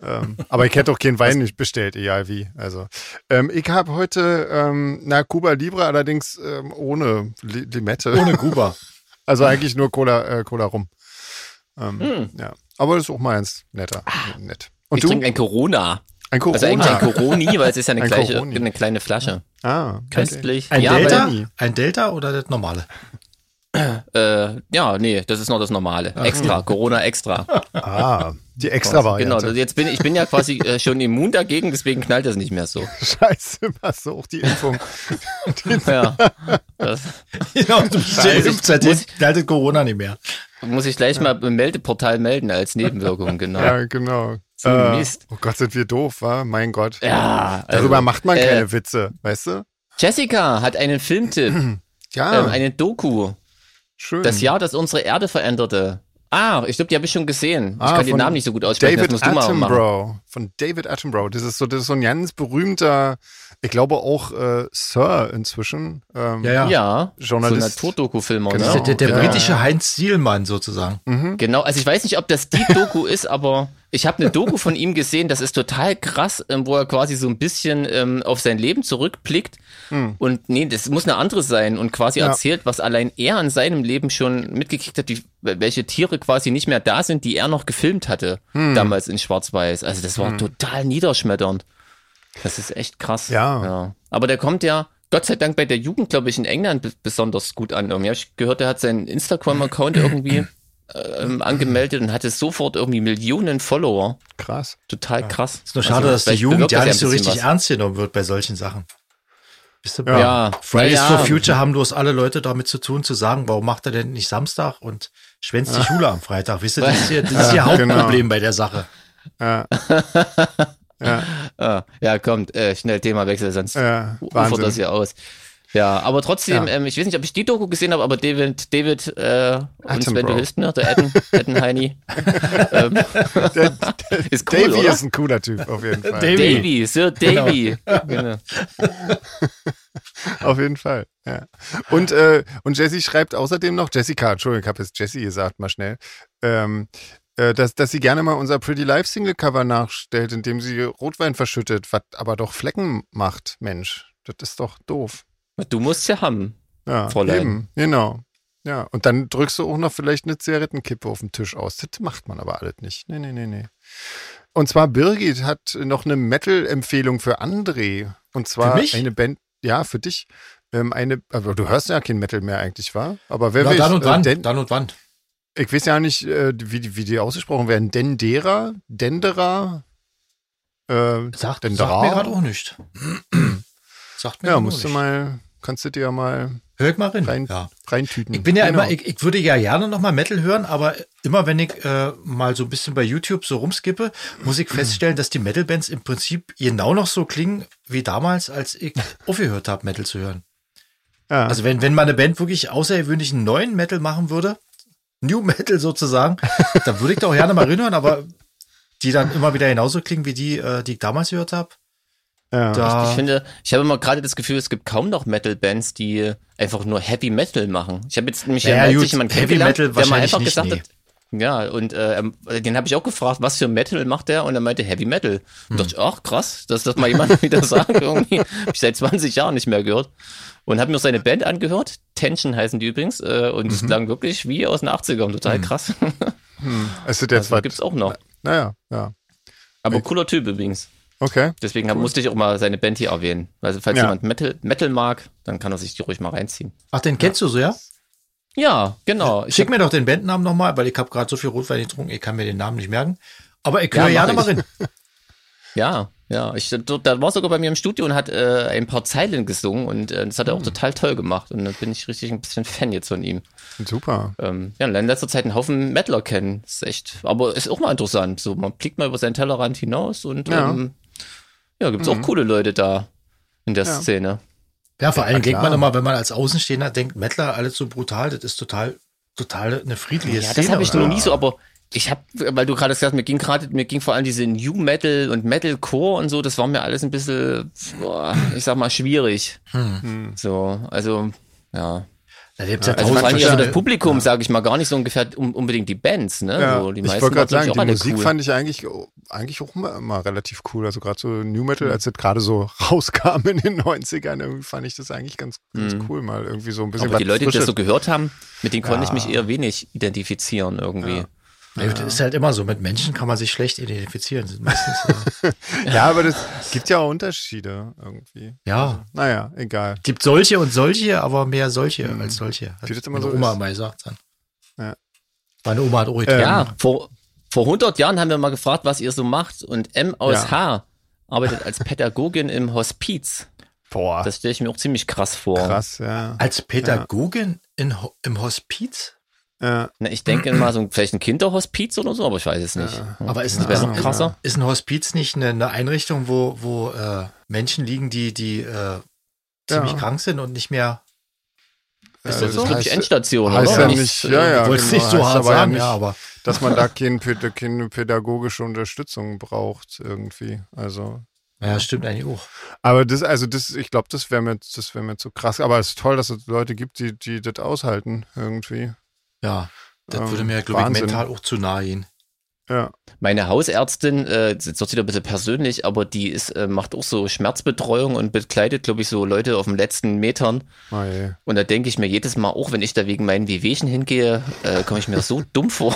ähm, aber ich hätte auch keinen Wein nicht bestellt, egal wie. Also, ähm, ich habe heute, ähm, na, Cuba Libre allerdings ähm, ohne Li Limette. Ohne Kuba. Also eigentlich nur Cola, äh, Cola rum. Ähm, Hm. Ja. Aber das ist auch meins. Netter. Nett. Und ich du? trinke ein Corona. Ein Corona. Also eigentlich ein Coroni, weil es ist ja eine, Ein gleiche, eine kleine Flasche. ah, okay. Köstlich. Ein ja, Delta? Ein Delta oder das normale? Äh, ja, nee, das ist noch das Normale. Extra, Corona extra. Ah, die extra Genau, Variante. jetzt bin ich bin ja quasi äh, schon immun dagegen, deswegen knallt das nicht mehr so. Scheiße, hast du auch die Impfung. Ja, das Genau, du bist ja Scheiße. seitdem haltet Corona nicht mehr. muss ich gleich mal im Meldeportal melden als Nebenwirkung, genau. ja, genau. So Äh, Mist. oh Gott, sind wir doof, wa? Mein Gott. Ja, also, Darüber macht man äh, keine Witze, weißt du? Jessica hat einen Filmtipp, Ja, ähm, eine Doku. schön. Das Jahr, das unsere Erde veränderte. Ah, ich glaube, die habe ich schon gesehen. Ich Ah, kann den Namen nicht so gut aussprechen, David. Attenborough. Von David Attenborough. Das ist so, das ist so ein ganz berühmter, ich glaube auch äh, Sir inzwischen. Ähm, Ja, ja. Ja, Journalist. so Naturdoku-Filmer, Genau. Das ist ne? der, der Ja. britische Heinz Zielmann sozusagen. Genau, also ich weiß nicht, ob das die Doku ist, aber ich habe eine Doku von ihm gesehen, das ist total krass, ähm, wo er quasi so ein bisschen ähm, auf sein Leben zurückblickt. Und nee, das muss eine andere sein und quasi Ja. erzählt, was allein er in seinem Leben schon mitgekriegt hat, wie, welche Tiere quasi nicht mehr da sind, die er noch gefilmt hatte, damals in Schwarz-Weiß. Also das war total niederschmetternd. Das ist echt krass. Ja. Aber der kommt ja, Gott sei Dank bei der Jugend, glaube ich, in England besonders gut an. Irgendwie habe ich gehört, der hat seinen Instagram-Account irgendwie ähm, angemeldet und hatte sofort irgendwie Millionen Follower. Krass. Total krass. Ist nur schade, dass die Jugend ja nicht so richtig was. ernst genommen wird bei solchen Sachen. Wisst ihr, Ja. Ja, Fridays ja, for Future haben bloß alle Leute damit zu tun, zu sagen, warum macht er denn nicht Samstag und schwänzt die Schule am Freitag? Wisst ihr, das ist hier, das ist Ja, genau. Hauptproblem bei der Sache. Ja, ja, Ah, ja, kommt, äh, schnell Themawechsel, sonst ja, ufert das hier aus. Ja, aber trotzdem, Ja. ähm, ich weiß nicht, ob ich die Doku gesehen habe, aber David, David, äh, und Sven, du hilfst mir, der Etten, Ettenheini, ähm, Der, ist cool, Davy oder? ist ein cooler Typ, auf jeden Fall. Davy. Davy, Sir Davy. Genau. Auf jeden Fall, ja. Und, äh, und Jessie schreibt außerdem noch, Jessica, Entschuldigung, ich habe jetzt Jessie gesagt, mal schnell, ähm, äh, dass, dass sie gerne mal unser Pretty Life Single Cover nachstellt, indem sie Rotwein verschüttet, was aber doch Flecken macht, Mensch. Das ist doch doof. Du musst ja haben. Ja, Fräulein. eben, genau. Ja, und dann drückst du auch noch vielleicht eine Zigarettenkippe auf den Tisch aus. Das macht man aber alles nicht. Nee, nee, nee, nee. Und zwar Birgit hat noch eine Metal-Empfehlung für André. Und zwar Für mich? eine Band, ja, für dich. Ähm, eine, aber du hörst ja kein Metal mehr eigentlich, war? Aber wer Ja, weiß, dann und äh, wann? Den, Dann und wann? Ich weiß ja nicht, äh, wie, die- wie die ausgesprochen werden. Dendera? Dendera? Äh, Sagt, sagt mir gerade auch nicht. sagt mir Ja, musst du mal, kannst du dir ja mal Hör ich mal rein. rein, Ja. reintüten. Ich bin ja Genau. immer, ich, ich würde ja gerne noch mal Metal hören, aber immer wenn ich äh, mal so ein bisschen bei YouTube so rumskippe, muss ich feststellen, dass die Metal-Bands im Prinzip genau noch so klingen wie damals, als ich aufgehört habe, Metal zu hören. ja. Also wenn, wenn mal eine Band wirklich außergewöhnlichen neuen Metal machen würde, New Metal sozusagen, dann würde ich da auch gerne mal reinhören, aber die dann immer wieder genauso klingen wie die, äh, die ich damals gehört habe. ja. Da, Ich finde, ich habe immer gerade das Gefühl, es gibt kaum noch Metal-Bands, die einfach nur Heavy Metal machen. Ich habe jetzt nämlich Naja, ja, gut, sich jemand Heavy Metal der mal einfach nicht, gesagt nee. hat, ja, und äh, ähm, den habe ich auch gefragt, was für Metal macht der? Und er meinte Heavy Metal. Und Hm. dachte ich, ach krass, dass das mal jemand wieder sagt. Irgendwie habe ich seit 20 Jahren nicht mehr gehört. Und habe mir seine Band angehört. Tension heißen die übrigens. Äh, und Mhm. es klang wirklich wie aus den 80ern. Total krass. es ist jetzt Also was. gibt's auch noch. Naja, ja. Aber cooler Typ übrigens. Okay. Deswegen hab, musste ich auch mal seine Band hier erwähnen. Also falls Ja. jemand Metal, Metal mag, dann kann er sich die ruhig mal reinziehen. ach, den kennst du so, ja? Ja, genau. Ich Schick mir doch den Bandnamen nochmal, weil ich habe gerade so viel Rotwein getrunken, ich kann mir den Namen nicht merken. Aber ich Ja, höre mach gerne mal ich. rein. Ja, ja. Ich, da war sogar bei mir im Studio und hat äh, ein paar Zeilen gesungen und äh, das hat er Hm. auch total toll gemacht. Und da bin ich richtig ein bisschen Fan jetzt von ihm. Super. Ähm, ja, in letzter Zeit einen Haufen Metaler kennen. ist echt, aber ist auch mal interessant. So, man blickt mal über seinen Tellerrand hinaus und Ja. ja, ähm, ja gibt's auch coole Leute da in der Ja. Szene. Ja, vor allem Ja, denkt man immer, wenn man als Außenstehender denkt, Mettler, alles so brutal, das ist total, total eine friedliche Ja, Szene. das habe ich noch nie so, aber ich habe, weil du gerade gesagt hast, mir ging gerade, mir ging vor allem diese New Metal und Metalcore und so, das war mir alles ein bisschen, ich sag mal, schwierig. Hm. So, also, ja. Da gibt's ja Also vor allem eher so das Publikum, sage ich mal, gar nicht so ungefähr um, unbedingt die Bands, ne? Ja, so, die ich meisten wollte gerade sagen, die Musik cool. fand ich eigentlich, eigentlich auch immer, immer relativ cool. Also gerade so New Metal, Mhm. als das gerade so rauskam in den 90ern, irgendwie fand ich das eigentlich ganz, ganz cool, mal irgendwie so ein bisschen Mhm. Aber die Leute, die das so gehört haben, mit denen konnte ich Ja. mich eher wenig identifizieren irgendwie. Ja, das ist halt immer so. Mit Menschen kann man sich schlecht identifizieren. Äh, Ja, aber das gibt ja auch Unterschiede irgendwie. ja, Naja, egal. gibt solche und solche, aber mehr solche als solche. Wie das immer Meine so Oma ist. mal gesagt dann. Ja. Meine Oma hat auch Ähm. Ja, vor, vor 100 Jahren haben wir mal gefragt, was ihr so macht und M aus Ja. H arbeitet als Pädagogin im Hospiz. Boah, Das stelle ich mir auch ziemlich krass vor. krass, ja. Als Pädagogin in, im Hospiz? Ja. Na, ich denke mal so ein, vielleicht ein Kinderhospiz oder so, aber ich weiß es nicht. Aber ist, Das noch krasser. ist ein Hospiz nicht eine, eine Einrichtung, wo, wo äh, Menschen liegen, die, die äh, ziemlich Ja. krank sind und nicht mehr. Äh, Das ist, das ich, heißt- Endstation, heißt oder? ja Nicht, äh, ja, ja. genau, nicht so hart aber ja sagen, nicht- ja, aber dass man da keine, päd- keine pädagogische Unterstützung braucht irgendwie. Also, ja, stimmt eigentlich auch. aber das, also das, ich glaube, das wäre mir, das wäre mir zu krass. Aber es ist toll, dass es Leute gibt, die, die das aushalten irgendwie. Ja, das Ähm, würde mir, glaube ich, mental auch zu nahe gehen. Ja. Meine Hausärztin, äh, jetzt wird wieder ein bisschen persönlich, aber die ist, äh, macht auch so Schmerzbetreuung und bekleidet, glaube ich, so Leute auf den letzten Metern. Oh je. Und da denke ich mir jedes Mal, auch wenn ich da wegen meinen Wehwehchen hingehe, äh, komme ich mir so dumm vor.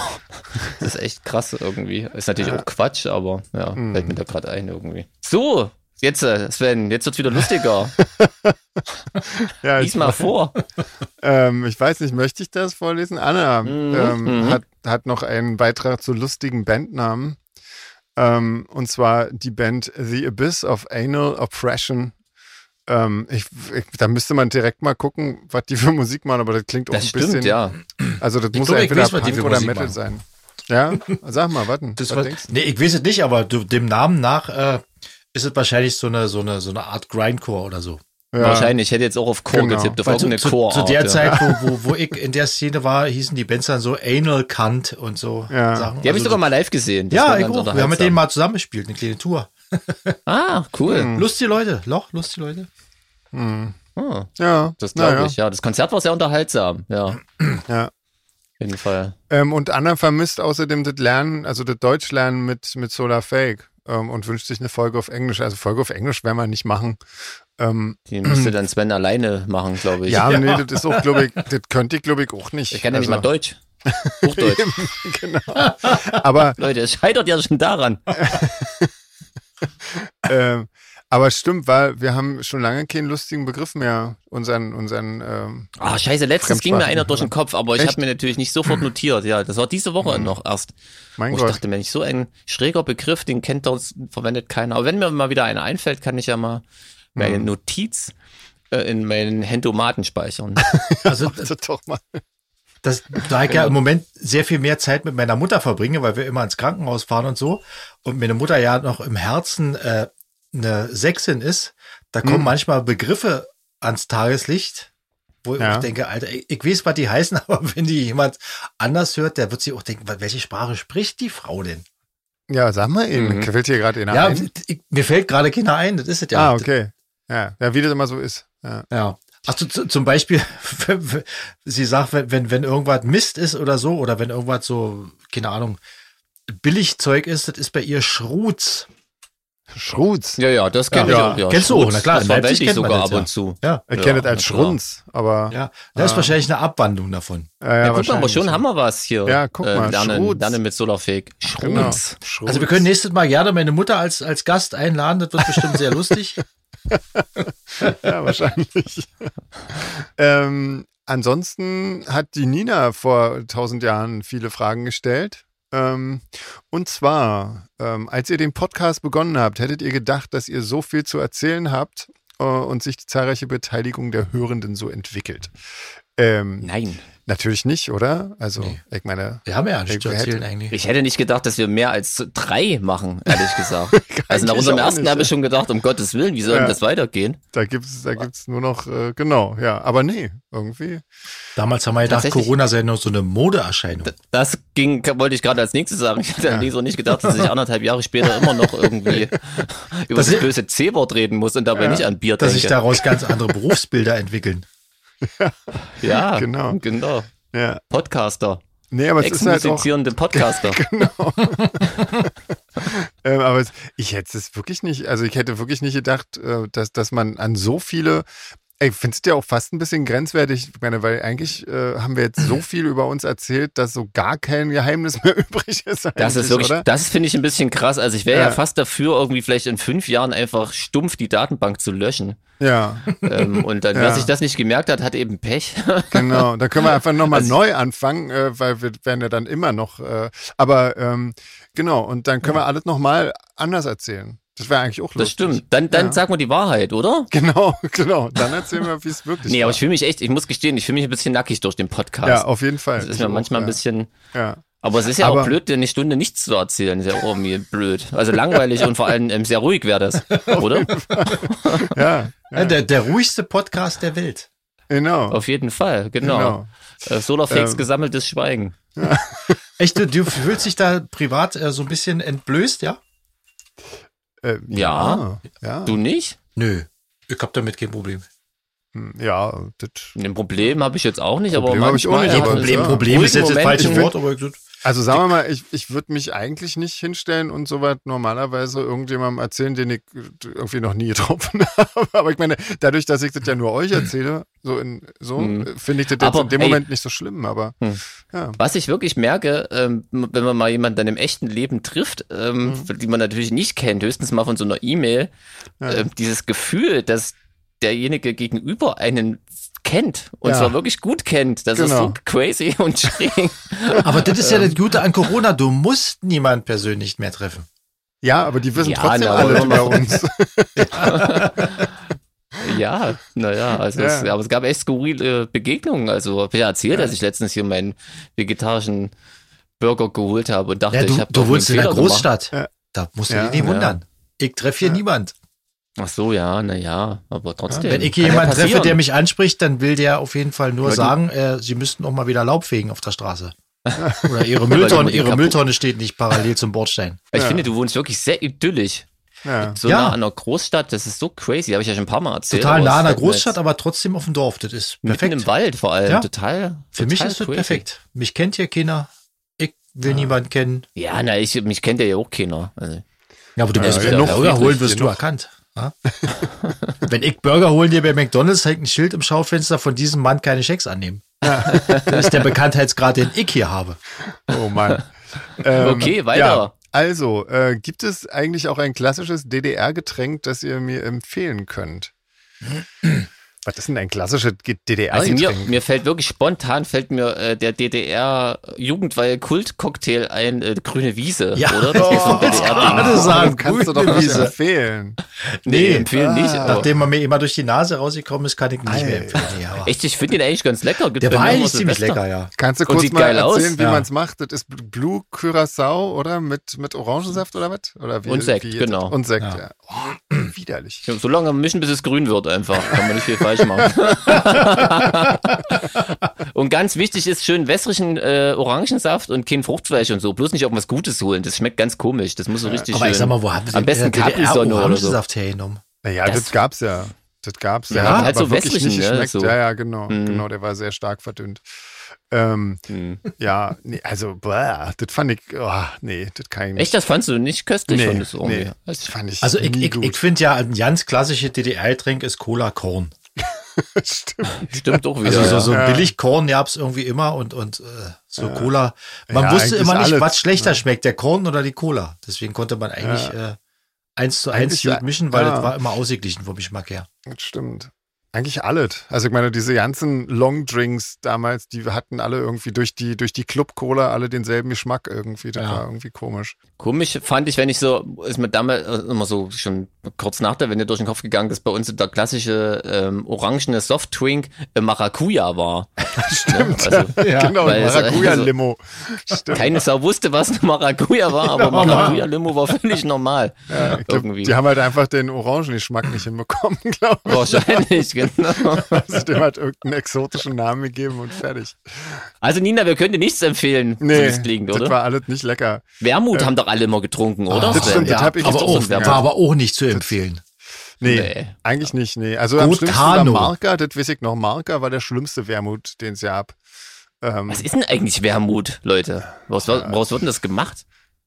Das ist echt krass irgendwie. Ist natürlich auch Quatsch, aber ja, Mhm. fällt mir da gerade ein irgendwie. So, jetzt, äh, Sven, jetzt wird's wieder lustiger. Ja, Lies ich, mal vor. ähm, ich weiß nicht, möchte ich das vorlesen? Anna Mhm, ähm, mhm. hat, hat noch einen Beitrag zu lustigen Bandnamen. Ähm, und zwar die Band The Abyss of Anal Oppression. Ähm, ich, ich, da müsste man direkt mal gucken, was die für Musik machen, aber das klingt auch Das ein stimmt, bisschen. ja. Also das Ich muss glaub, entweder weiß, Punk oder Musik Metal machen. sein. Ja, sag mal, warten. Das was nee, ich weiß es nicht, aber du, dem Namen nach äh, ist es wahrscheinlich so eine, so eine, so eine Art Grindcore oder so. Ja. Wahrscheinlich, ich hätte jetzt auch auf Core Genau. getippt, auf Weil zu, irgendeine zu, Core. zu der ja. Zeit, wo, wo, wo ich in der Szene war, hießen die Bands dann so Anal Cunt und so Ja. Sachen. Die habe ich Also sogar mal live gesehen. Das Ja, ich auch. Wir haben mit denen mal zusammengespielt, eine kleine Tour. Ah, cool. Hm. Lustige Leute, Loch, lustige Leute. Ah, Ja, das glaube naja. ich, ja. Das Konzert war sehr unterhaltsam, ja. Ja. Auf jeden Fall. Ähm, und Anna vermisst außerdem das Lernen, also das Deutschlernen mit, mit Solar Fake ähm, und wünscht sich eine Folge auf Englisch. Also Folge auf Englisch werden wir nicht machen. Ähm, Die müsste dann Sven alleine machen, glaube ich. ja, nee, das ist auch, glaube ich, das könnte ich, glaube ich, auch nicht. Ich kann ja nicht mal Also, Deutsch. Hochdeutsch. genau. Aber, Leute, es scheitert ja schon daran. ähm, Aber stimmt, weil wir haben schon lange keinen lustigen Begriff mehr unseren, unseren ähm, Ah, scheiße, letztens ging mir einer durch den? Kopf, aber ich habe mir natürlich nicht sofort notiert. Ja, das war diese Woche noch erst. mein Wo ich Gott. dachte, Mensch, so ein schräger Begriff, den kennt uns, verwendet keiner. Aber wenn mir mal wieder einer einfällt, kann ich ja mal meine Mhm. Notiz äh, in meinen Hendomaten speichern. Also Also doch mal. das, da ich ja im Moment sehr viel mehr Zeit mit meiner Mutter verbringe, weil wir immer ins Krankenhaus fahren und so, und meine Mutter ja noch im Herzen äh, eine Sechsin ist, da kommen Hm. manchmal Begriffe ans Tageslicht, wo Ja. ich denke, Alter, ich, ich weiß, was die heißen, aber wenn die jemand anders hört, der wird sich auch denken, welche Sprache spricht die Frau denn? Ja, sag mal eben, Mhm. fällt hier gerade einer Ja, ein? ich, mir fällt gerade keiner ein, das ist es ja. Ah, okay. Ja, ja, wie das immer so ist. Ja. Ja. Ach, zu, zum Beispiel, sie sagt, wenn, wenn, wenn irgendwas Mist ist oder so, oder wenn irgendwas so, keine Ahnung, Billigzeug ist, das ist bei ihr Schrutz. Schrutz. ja, ja, das kenne Ja. ich auch. Ja, Kennst du auch, na klar, das verwende ich sogar das, ab ja. und zu. Ja. Ich Ja, kenne das als. Schrunz, aber Ja. Das ist Ah. wahrscheinlich eine Abwandlung davon. ja, Ja, guck mal, aber schon haben wir was hier. Ja, guck mal, Äh, lernen, Schrutz. lernen mit Solarfake. Genau. Schrutz. Schrutz. Also wir können nächstes Mal gerne meine Mutter als, als Gast einladen, das wird bestimmt sehr lustig. Ja, wahrscheinlich. ähm, ansonsten hat die Nina vor tausend Jahren viele Fragen gestellt. Ähm, und zwar, ähm, als ihr den Podcast begonnen habt, hättet ihr gedacht, dass ihr so viel zu erzählen habt äh, und sich die zahlreiche Beteiligung der Hörenden so entwickelt? Ähm, Nein. Natürlich nicht, oder? Also, Nee. ich meine, Wir haben ja nichts zu Ich hätte- erzählen eigentlich. Ich hätte nicht gedacht, dass wir mehr als drei machen, ehrlich gesagt. also nach unserem ersten habe ja. ich schon gedacht, um Gottes Willen, wie soll denn Ja. das weitergehen? da gibt's, da gibt's nur noch, äh, genau, ja. Aber nee, irgendwie. Damals haben wir gedacht, Corona sei nur so eine Modeerscheinung. Das ging, wollte ich gerade als nächstes sagen. Ich hätte ja. so nicht gedacht, dass ich anderthalb Jahre später immer noch irgendwie über Das das, böse C-Wort reden muss und dabei nicht an Bier Dass sich denke. daraus ganz andere Berufsbilder entwickeln. Ja, Genau. genau. Ja. Podcaster. Nee, aber es ist halt auch. Podcaster. Genau. ähm, aber es, ich hätte es wirklich nicht, also ich hätte wirklich nicht gedacht, äh, dass, dass man an so viele, ich finde es ja auch fast ein bisschen grenzwertig, ich meine, weil eigentlich äh, haben wir jetzt so viel über uns erzählt, dass so gar kein Geheimnis mehr übrig ist. Das ist wirklich, oder? das finde ich ein bisschen krass. Also ich wäre ja. Ja. fast dafür, irgendwie vielleicht in fünf Jahren einfach stumpf die Datenbank zu löschen. Ja, ähm, und dann, wer Ja. sich das nicht gemerkt hat, hat eben Pech. genau. Da können wir einfach nochmal Also- neu anfangen, äh, weil wir werden ja dann immer noch, äh, aber ähm, genau, und dann können wir alles nochmal anders erzählen. Das wäre eigentlich auch lustig. Das stimmt. Dann, dann Ja. sag mal die Wahrheit, oder? Genau, genau. Dann erzählen wir, wie es wirklich Nee, war. aber ich fühle mich echt, ich muss gestehen, ich fühle mich ein bisschen nackig durch den Podcast. ja, auf jeden Fall. das ist mir auch, manchmal ein ja. bisschen, Ja. aber es ist ja Aber- auch blöd, dir eine Stunde nichts zu erzählen. Ist ja auch irgendwie blöd. Also langweilig und vor allem ähm, sehr ruhig wäre das, oder? Ja, Ja, der, der ruhigste Podcast der Welt. genau. Auf jeden Fall, genau. Genau. Äh, Solarfakes Ähm. gesammeltes Schweigen. Echt, du, du fühlst dich da privat äh, so ein bisschen entblößt, ja? Äh, Ja. Ja. Du nicht? Nö. Ich hab damit kein Problem. Hm, Ja, das. Ein Problem habe ich jetzt auch nicht, Problem aber hab ich auch manchmal nicht, aber- Problem, ja. Problem ist jetzt das falsche. Wort, aber ich, Also sagen wir mal, ich, ich würde mich eigentlich nicht hinstellen und so weit normalerweise irgendjemandem erzählen, den ich irgendwie noch nie getroffen habe. Aber ich meine, dadurch, dass ich das ja nur euch erzähle, so in so Hm. äh, finde ich das jetzt Aber, in dem ey. Moment nicht so schlimm. Aber Hm. ja, Was ich wirklich merke, ähm, wenn man mal jemanden dann im echten Leben trifft, ähm, Mhm. die man natürlich nicht kennt, höchstens mal von so einer E-Mail, ähm, dieses Gefühl, dass derjenige gegenüber einen kennt und Ja. zwar wirklich gut kennt, das ist Genau. so crazy und schräg. aber das ist ja das Gute an Corona. Du musst niemand persönlich mehr treffen. ja, aber die wissen Ja, trotzdem na, alle über uns. ja, naja, also Ja. Es, aber es gab echt skurrile Begegnungen. Also ich ja erzählt, dass ich letztens hier meinen vegetarischen Burger geholt habe und dachte, Ja, du, ich habe du wohnst in der. Großstadt. Ja. Da musst du Ja. dich nicht Ja. wundern. Ich treffe hier Ja. niemand. Ach so, ja, naja, aber trotzdem. Wenn ich Kann ja jemanden treffe, der mich anspricht, dann will der auf jeden Fall nur Weil sagen, äh, sie müssten auch mal wieder Laub fegen auf der Straße. Oder ihre Weil Mülltonne, ihre Mülltonne steht nicht parallel zum Bordstein. Ich Ja. finde, du wohnst wirklich sehr idyllisch. Ja. So Ja. nah an einer Großstadt, das ist so crazy, habe ich ja schon ein paar Mal erzählt. Total nah an der Großstadt, aber trotzdem auf dem Dorf. Das ist Mitten perfekt. im Wald vor allem, Ja. total. Für mich total ist das crazy. perfekt. Mich kennt hier keiner. Ich will niemanden kennen. Ja, na, ich, mich kennt ja auch keiner. Also, Ja, aber du Ja, wirst ja, ja, Burger friedlich, holen, wirst du erkannt. Ja? Wenn ich Burger holen dir bei McDonalds, hängt ein Schild im Schaufenster, von diesem Mann keine Schecks annehmen. Das ist der Bekanntheitsgrad, den ich hier habe. Oh Mann. Ähm, okay, weiter. Also, äh, gibt es eigentlich auch ein klassisches DDR-Getränk, das ihr mir empfehlen könnt? Was ist denn ein klassisches Also mir, mir fällt wirklich spontan fällt mir äh, der DDR Jugendweihe Kultcocktail ein, äh, grüne Wiese, Ja. oder? Das ist so gerade sagen, das kannst du doch grüne nicht Wiese. empfehlen. Nee, empfehlen nicht. aber- Nachdem er mir immer durch die Nase rausgekommen ist, kann ich ihn nicht mehr empfehlen. Ja. Echt, ich finde den eigentlich ganz lecker. Gibt Der war eigentlich ziemlich Silvester. lecker, ja. Kannst du kurz mal geil aus. erzählen, wie Ja. man es macht? Das ist Blue Curacao, oder? Mit, mit Orangensaft oder was? Oder wie, Und Sekt, wie genau. Und Sekt, ja. Ja. Widerlich. Ja, So lange mischen, bis es grün wird einfach. Kann man nicht viel falsch machen. und ganz wichtig ist schön wässrigen äh, Orangensaft und kein Fruchtfleisch und so. Bloß nicht irgendwas Gutes holen. Das schmeckt ganz komisch. Das muss so richtig Aber schön. ich sag mal, wo haben sie Am besten DDR Capri-Sonne oder so. Orangensaft hergenommen? Naja, das, Das- gab's ja. Das gab's ja. Ja, Hat halt so wässrigen, nicht ne, so. Ja, ja, genau. Mhm. Genau, der war sehr stark verdünnt. Ähm, Hm. ja, nee, also, bäh, das fand ich, oh, nee, das kann ich nicht. Echt, das fandst du nicht köstlich? Nee, fandest du nee, das Also, fand ich Also ich, ich, ich finde ja, ein ganz klassisches DDR-Getränk ist Cola-Korn. Stimmt. stimmt doch wieder. Also so, ja. so Ja. Billigkorn gab's irgendwie immer und, und äh, so Cola. Man Ja, wusste immer nicht, alles, was schlechter schmeckt, der Korn oder die Cola. Deswegen konnte man eigentlich äh, eins zu eins Eigentlich gut ja- mischen, weil ja. das war immer ausgeglichen vom Geschmack her. Das stimmt. Eigentlich alles. Also ich meine, diese ganzen Longdrinks damals, die hatten alle irgendwie durch die, durch die Club-Cola alle denselben Geschmack irgendwie. Das Ja. war irgendwie komisch. Komisch fand ich, wenn ich so, ist mir damals äh, immer so schon kurz nach der Wende durch den Kopf gegangen, dass bei uns der klassische ähm, orangene Softdrink äh, Maracuja war. Stimmt. Also, genau, weil es, äh, Maracuja-Limo. Stimmt. keine Sau wusste, was eine Maracuja war, aber Maracuja-Limo war völlig normal. Ja, glaub, irgendwie. die haben halt einfach den Orangengeschmack nicht hinbekommen, glaube ich. Wahrscheinlich, genau. Also dem hat irgendeinen exotischen Namen gegeben und fertig. Also Nina, wir können dir nichts empfehlen, so wie Nee, es klingt, das oder? war alles nicht lecker. Wermut haben doch alle immer getrunken, oder? das stimmt, das ja, hab ich aber auch, so, ja. war aber auch nicht zu empfehlen. Nee, Nee. eigentlich nicht, nee. Also am schlimmsten war. Marker, das weiß ich noch, Marker war der schlimmste Wermut, den es gab. Ähm, Was ist denn eigentlich Wermut, Leute? Woraus, woraus wird denn das gemacht?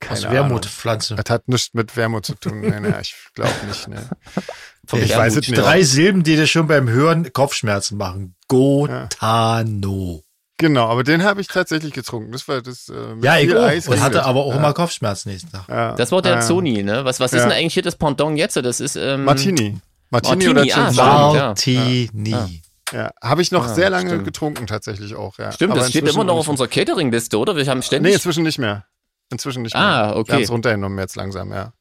Aus keine Wermutpflanze. Das hat nichts mit Wermut zu tun. Nee, nee, ich glaube nicht. Nee. Vom Ich weiß es nicht. Drei Silben, die dir schon beim Hören Kopfschmerzen machen. Gotano. Genau, aber den habe ich tatsächlich getrunken. Das war das. Äh, Ja, ich auch. Eis Und hatte aber auch ja. immer Kopfschmerzen nächsten Tag. Ja. Das war der ja. Sony, ne? Was, was ist denn eigentlich hier das Pendant jetzt? Das ist ähm, Martini. Martini, Martini, oder ah. Martini. Ja, habe ich noch Ah, sehr lange stimmt. getrunken tatsächlich auch. Ja. Stimmt, Aber das steht immer noch auf unserer Catering-Liste, oder? Wir haben ständig. Nee, inzwischen nicht mehr. Inzwischen nicht mehr. Ah, okay. Wir haben es runtergenommen jetzt langsam, ja.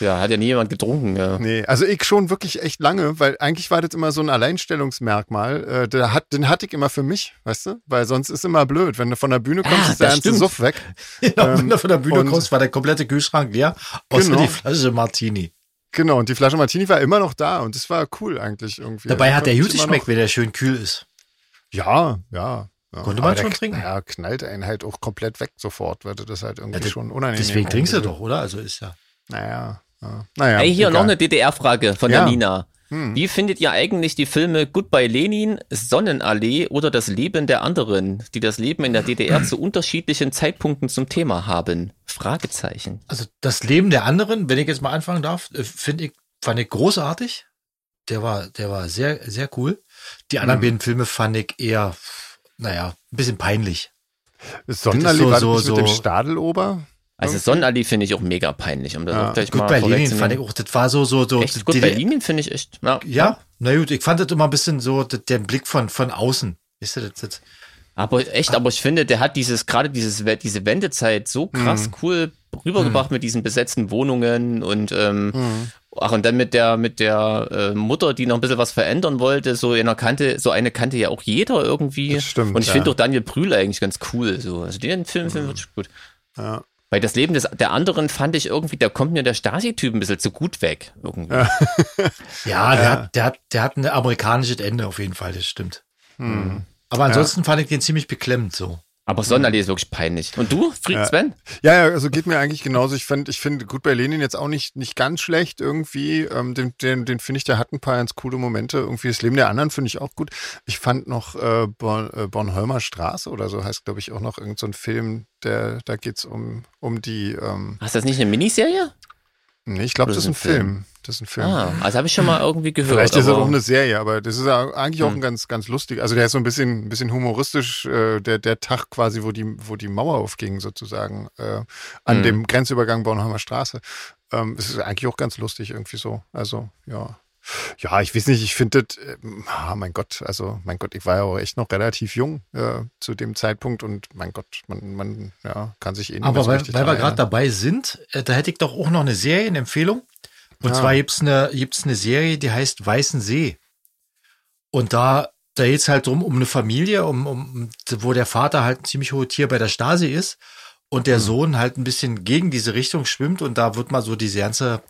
Ja, hat ja nie jemand getrunken, ja. Nee, also ich schon wirklich echt lange, weil eigentlich war das immer so ein Alleinstellungsmerkmal. Äh, der hat, den hatte ich immer für mich, weißt du? Weil sonst ist immer blöd. Wenn du von der Bühne kommst, Ah, ist der ganze. Suff weg. Genau, wenn du von der Bühne kommst, war der komplette Kühlschrank leer, außer Genau. die Flasche Martini. Genau, und die Flasche Martini war immer noch da und das war cool eigentlich irgendwie. Dabei hat der gut immer geschmeckt, wenn der schön kühl ist. Ja, ja. ja. Konnte man der schon kn- trinken? Ja, knallt einen halt auch komplett weg sofort, weil das halt irgendwie Ja, das- schon unangenehm Deswegen trinkst du doch, oder? Also ist ja. Naja, ja. naja. Ey, hier egal. noch eine DDR-Frage von Ja. der Nina. Hm. Wie findet ihr eigentlich die Filme Goodbye Lenin, Sonnenallee oder Das Leben der anderen, die das Leben in der DDR zu unterschiedlichen Zeitpunkten zum Thema haben? Fragezeichen. Also das Leben der anderen, wenn ich jetzt mal anfangen darf, äh, finde ich, fand ich großartig. Der war, der war sehr, sehr cool. Die anderen Mhm. beiden Filme fand ich eher, naja, ein bisschen peinlich. Sonnenallee so- war so- nicht mit dem so- Stadelober? Also Sonnenallee finde ich auch mega peinlich, um das Ja. auch gleich Gut, mal bei Lenin fand ich auch, das war so, so, so. Echt gut die- bei Lenin finde ich echt. Ja. Ja, na gut, ich fand das immer ein bisschen so, der Blick von, von außen. Wisst ihr, das, das, Aber echt, aber ich finde, der hat dieses, gerade dieses, diese Wendezeit so krass cool rübergebracht mit diesen besetzten Wohnungen und, ähm, ach, und dann mit der, mit der äh, Mutter, die noch ein bisschen was verändern wollte, so in der Kante, so eine kannte ja auch jeder irgendwie. Das stimmt, Und ich ja. finde auch Daniel Brühl eigentlich ganz cool, so. Also den Film, Film wird gut. Ja. Weil das Leben des, der anderen fand ich irgendwie, da kommt mir der Stasi-Typ ein bisschen zu gut weg, irgendwie. ja, der, Hat, der, hat, der hat ein amerikanisches Ende auf jeden Fall, das stimmt. Aber ansonsten fand ich den ziemlich beklemmend so. Aber Sonnenallee ist wirklich peinlich. Und du, Fried Ja. Sven? Ja, ja, also geht mir eigentlich genauso. Ich finde, ich finde gut bei Lenin jetzt auch nicht, nicht ganz schlecht irgendwie. Ähm, den den, den finde ich, der hat ein paar ganz coole Momente. Irgendwie das Leben der anderen finde ich auch gut. Ich fand noch äh, Born, äh, Bornholmer Straße oder so heißt, glaube ich, auch noch irgendein so ein Film, der, da geht's um, um die, ähm, Hast du das nicht eine Miniserie? Nee, ich glaube, das ist ein ein Film? Film. Das ist ein Film. Ah, also habe ich schon mal irgendwie gehört. Vielleicht ist aber- auch eine Serie, aber das ist ja eigentlich auch Hm. ein ganz, ganz lustig. Also der ist so ein bisschen, ein bisschen humoristisch, äh, der, der Tag quasi, wo die, wo die Mauer aufging, sozusagen, äh, an Hm. dem Grenzübergang Bornholmer Straße. Ähm, es ist eigentlich auch ganz lustig irgendwie so. Also, ja. Ja, ich weiß nicht, ich finde das, ähm, ah, mein Gott, also, mein Gott, ich war ja auch echt noch relativ jung äh, zu dem Zeitpunkt und mein Gott, man, man ja, kann sich eh nicht mehr Aber so weil, richtig weil wir gerade dabei sind, äh, da hätte ich doch auch noch eine Serienempfehlung. Und Ah. zwar gibt's eine, gibt's eine Serie, die heißt Weißen See. Und da, da geht's halt drum, um eine Familie, um, um, wo der Vater halt ein ziemlich hohes Tier bei der Stasi ist und der Sohn halt ein bisschen gegen diese Richtung schwimmt und da wird mal so diese ganze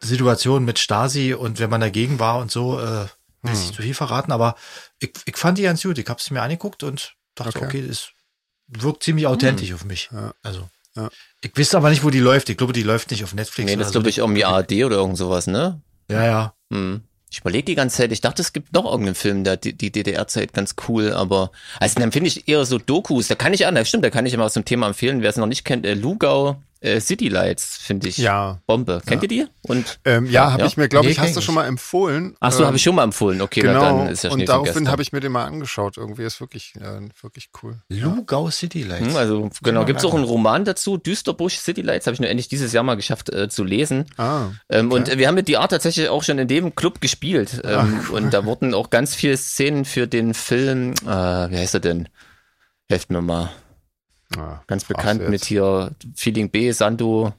Situation mit Stasi und wenn man dagegen war und so, äh, will ich Hm. nicht zu viel verraten, aber ich, ich fand die ganz gut. Ich habe es mir angeguckt und dachte, Okay. okay, das wirkt ziemlich authentisch auf mich. Ja. Also. Ja. Ich weiß aber nicht, wo die läuft. Ich glaube, die läuft nicht auf Netflix. Nee, das so. glaube ich irgendwie ARD oder irgend sowas, ne? Ja, ja. Hm. Ich überlege die ganze Zeit, ich dachte, es gibt noch irgendeinen Film, der die, die DDR-Zeit ganz cool, aber also dann finde ich eher so Dokus, da kann ich an, stimmt, da kann ich immer aus dem Thema empfehlen, wer es noch nicht kennt, äh, Lugau äh, City Lights, finde ich Ja. Bombe. Kennt ihr die? Und Ähm, ja, habe Ja? ich mir, glaube Nee, ich, hast du schon mal empfohlen. ach so, Ähm, habe ich schon mal empfohlen. Okay, na, Genau, dann ist ja und daraufhin habe ich mir den mal angeschaut. Irgendwie ist wirklich, äh, wirklich cool. Lugau City Lights. Hm, also genau, gibt es auch einen. Roman dazu, Düsterbusch City Lights, habe ich nur endlich dieses Jahr mal geschafft äh, zu lesen. Ah, Ähm, Und äh, wir haben mit die Art tatsächlich auch schon in dem Club gespielt. Ähm, Und da wurden auch ganz viele Szenen für den Film, äh, wie heißt er denn? Helft mir mal. Ah. Ganz bekannt mit hier Feeling B, Sando.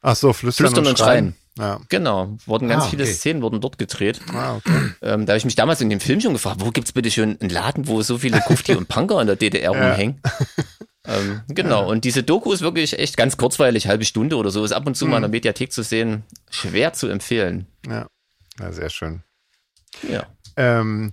Ach so, Flüstern, Flüstern und und Schreien. Ja. Genau, wurden ganz Ah, viele okay. Szenen wurden dort gedreht. Ah, okay. Ähm, da habe ich mich damals in dem Film schon gefragt, wo gibt's bitte schon einen Laden, wo so viele Kufti und Punker in der DDR rumhängen? Ähm, genau, und diese Doku ist wirklich echt ganz kurzweilig, halbe Stunde oder so, ist ab und zu mal in der Mediathek zu sehen. Schwer zu empfehlen. Ja. ja, sehr schön. Ja. Ähm,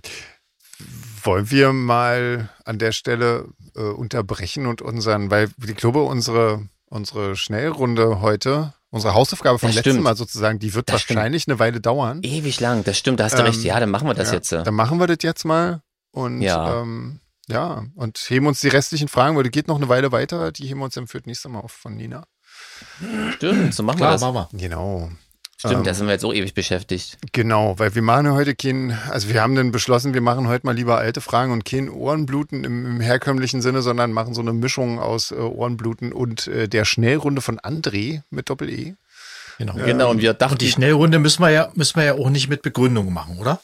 wollen wir mal an der Stelle äh, unterbrechen und unseren, weil ich glaube, unsere, unsere Schnellrunde heute, unsere Hausaufgabe vom Das letzten stimmt. Mal sozusagen, die wird Das stimmt. wahrscheinlich eine Weile dauern. Ewig lang, das stimmt, da hast du Ähm, recht. Ja, dann machen wir das ja, jetzt. äh. Dann machen wir das jetzt mal und Ja. ähm, ja, und heben uns die restlichen Fragen, weil die geht noch eine Weile weiter. Die heben wir uns dann für das nächste Mal auf von Nina. Stimmt, so machen wir Klar, das. machen wir. Genau. Stimmt, Ähm, da sind wir jetzt auch ewig beschäftigt. Genau, weil wir machen ja heute kein, also wir haben dann beschlossen, wir machen heute mal lieber alte Fragen und kein Ohrenbluten im, im herkömmlichen Sinne, sondern machen so eine Mischung aus äh, Ohrenbluten und äh, der Schnellrunde von André mit Doppel-E. Genau. Genau, und wir dachten, Und die Schnellrunde müssen wir ja, müssen wir ja auch nicht mit Begründung machen, oder?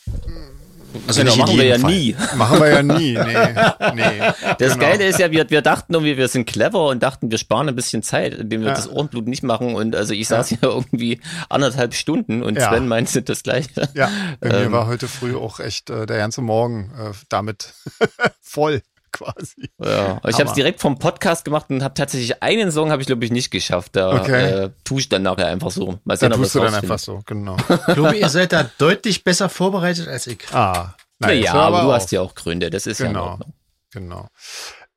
Also genau, machen wir ja Fall. nie. Machen wir ja nie, nee, nee. Das Genau. Geile ist ja, wir, wir dachten irgendwie, wir sind clever und dachten, wir sparen ein bisschen Zeit, indem wir Ja. das Ohrenblut nicht machen. Und also ich saß hier irgendwie anderthalb Stunden und Ja. Sven meinte das gleiche. Ja, bei mir Ähm. war heute früh auch echt äh, der ganze Morgen äh, damit voll quasi. Ja, aber ich habe es direkt vom Podcast gemacht und habe tatsächlich einen Song habe ich glaube ich nicht geschafft. Da Okay. äh, tue ich dann nachher einfach so. Mal Da sehen, ob tust du dann einfach so, genau. Ich glaube, ihr seid da deutlich besser vorbereitet als ich. Ah, nein, ja, hör aber du hast ja auch Gründe, das ist ja in Genau. Ordnung. Genau.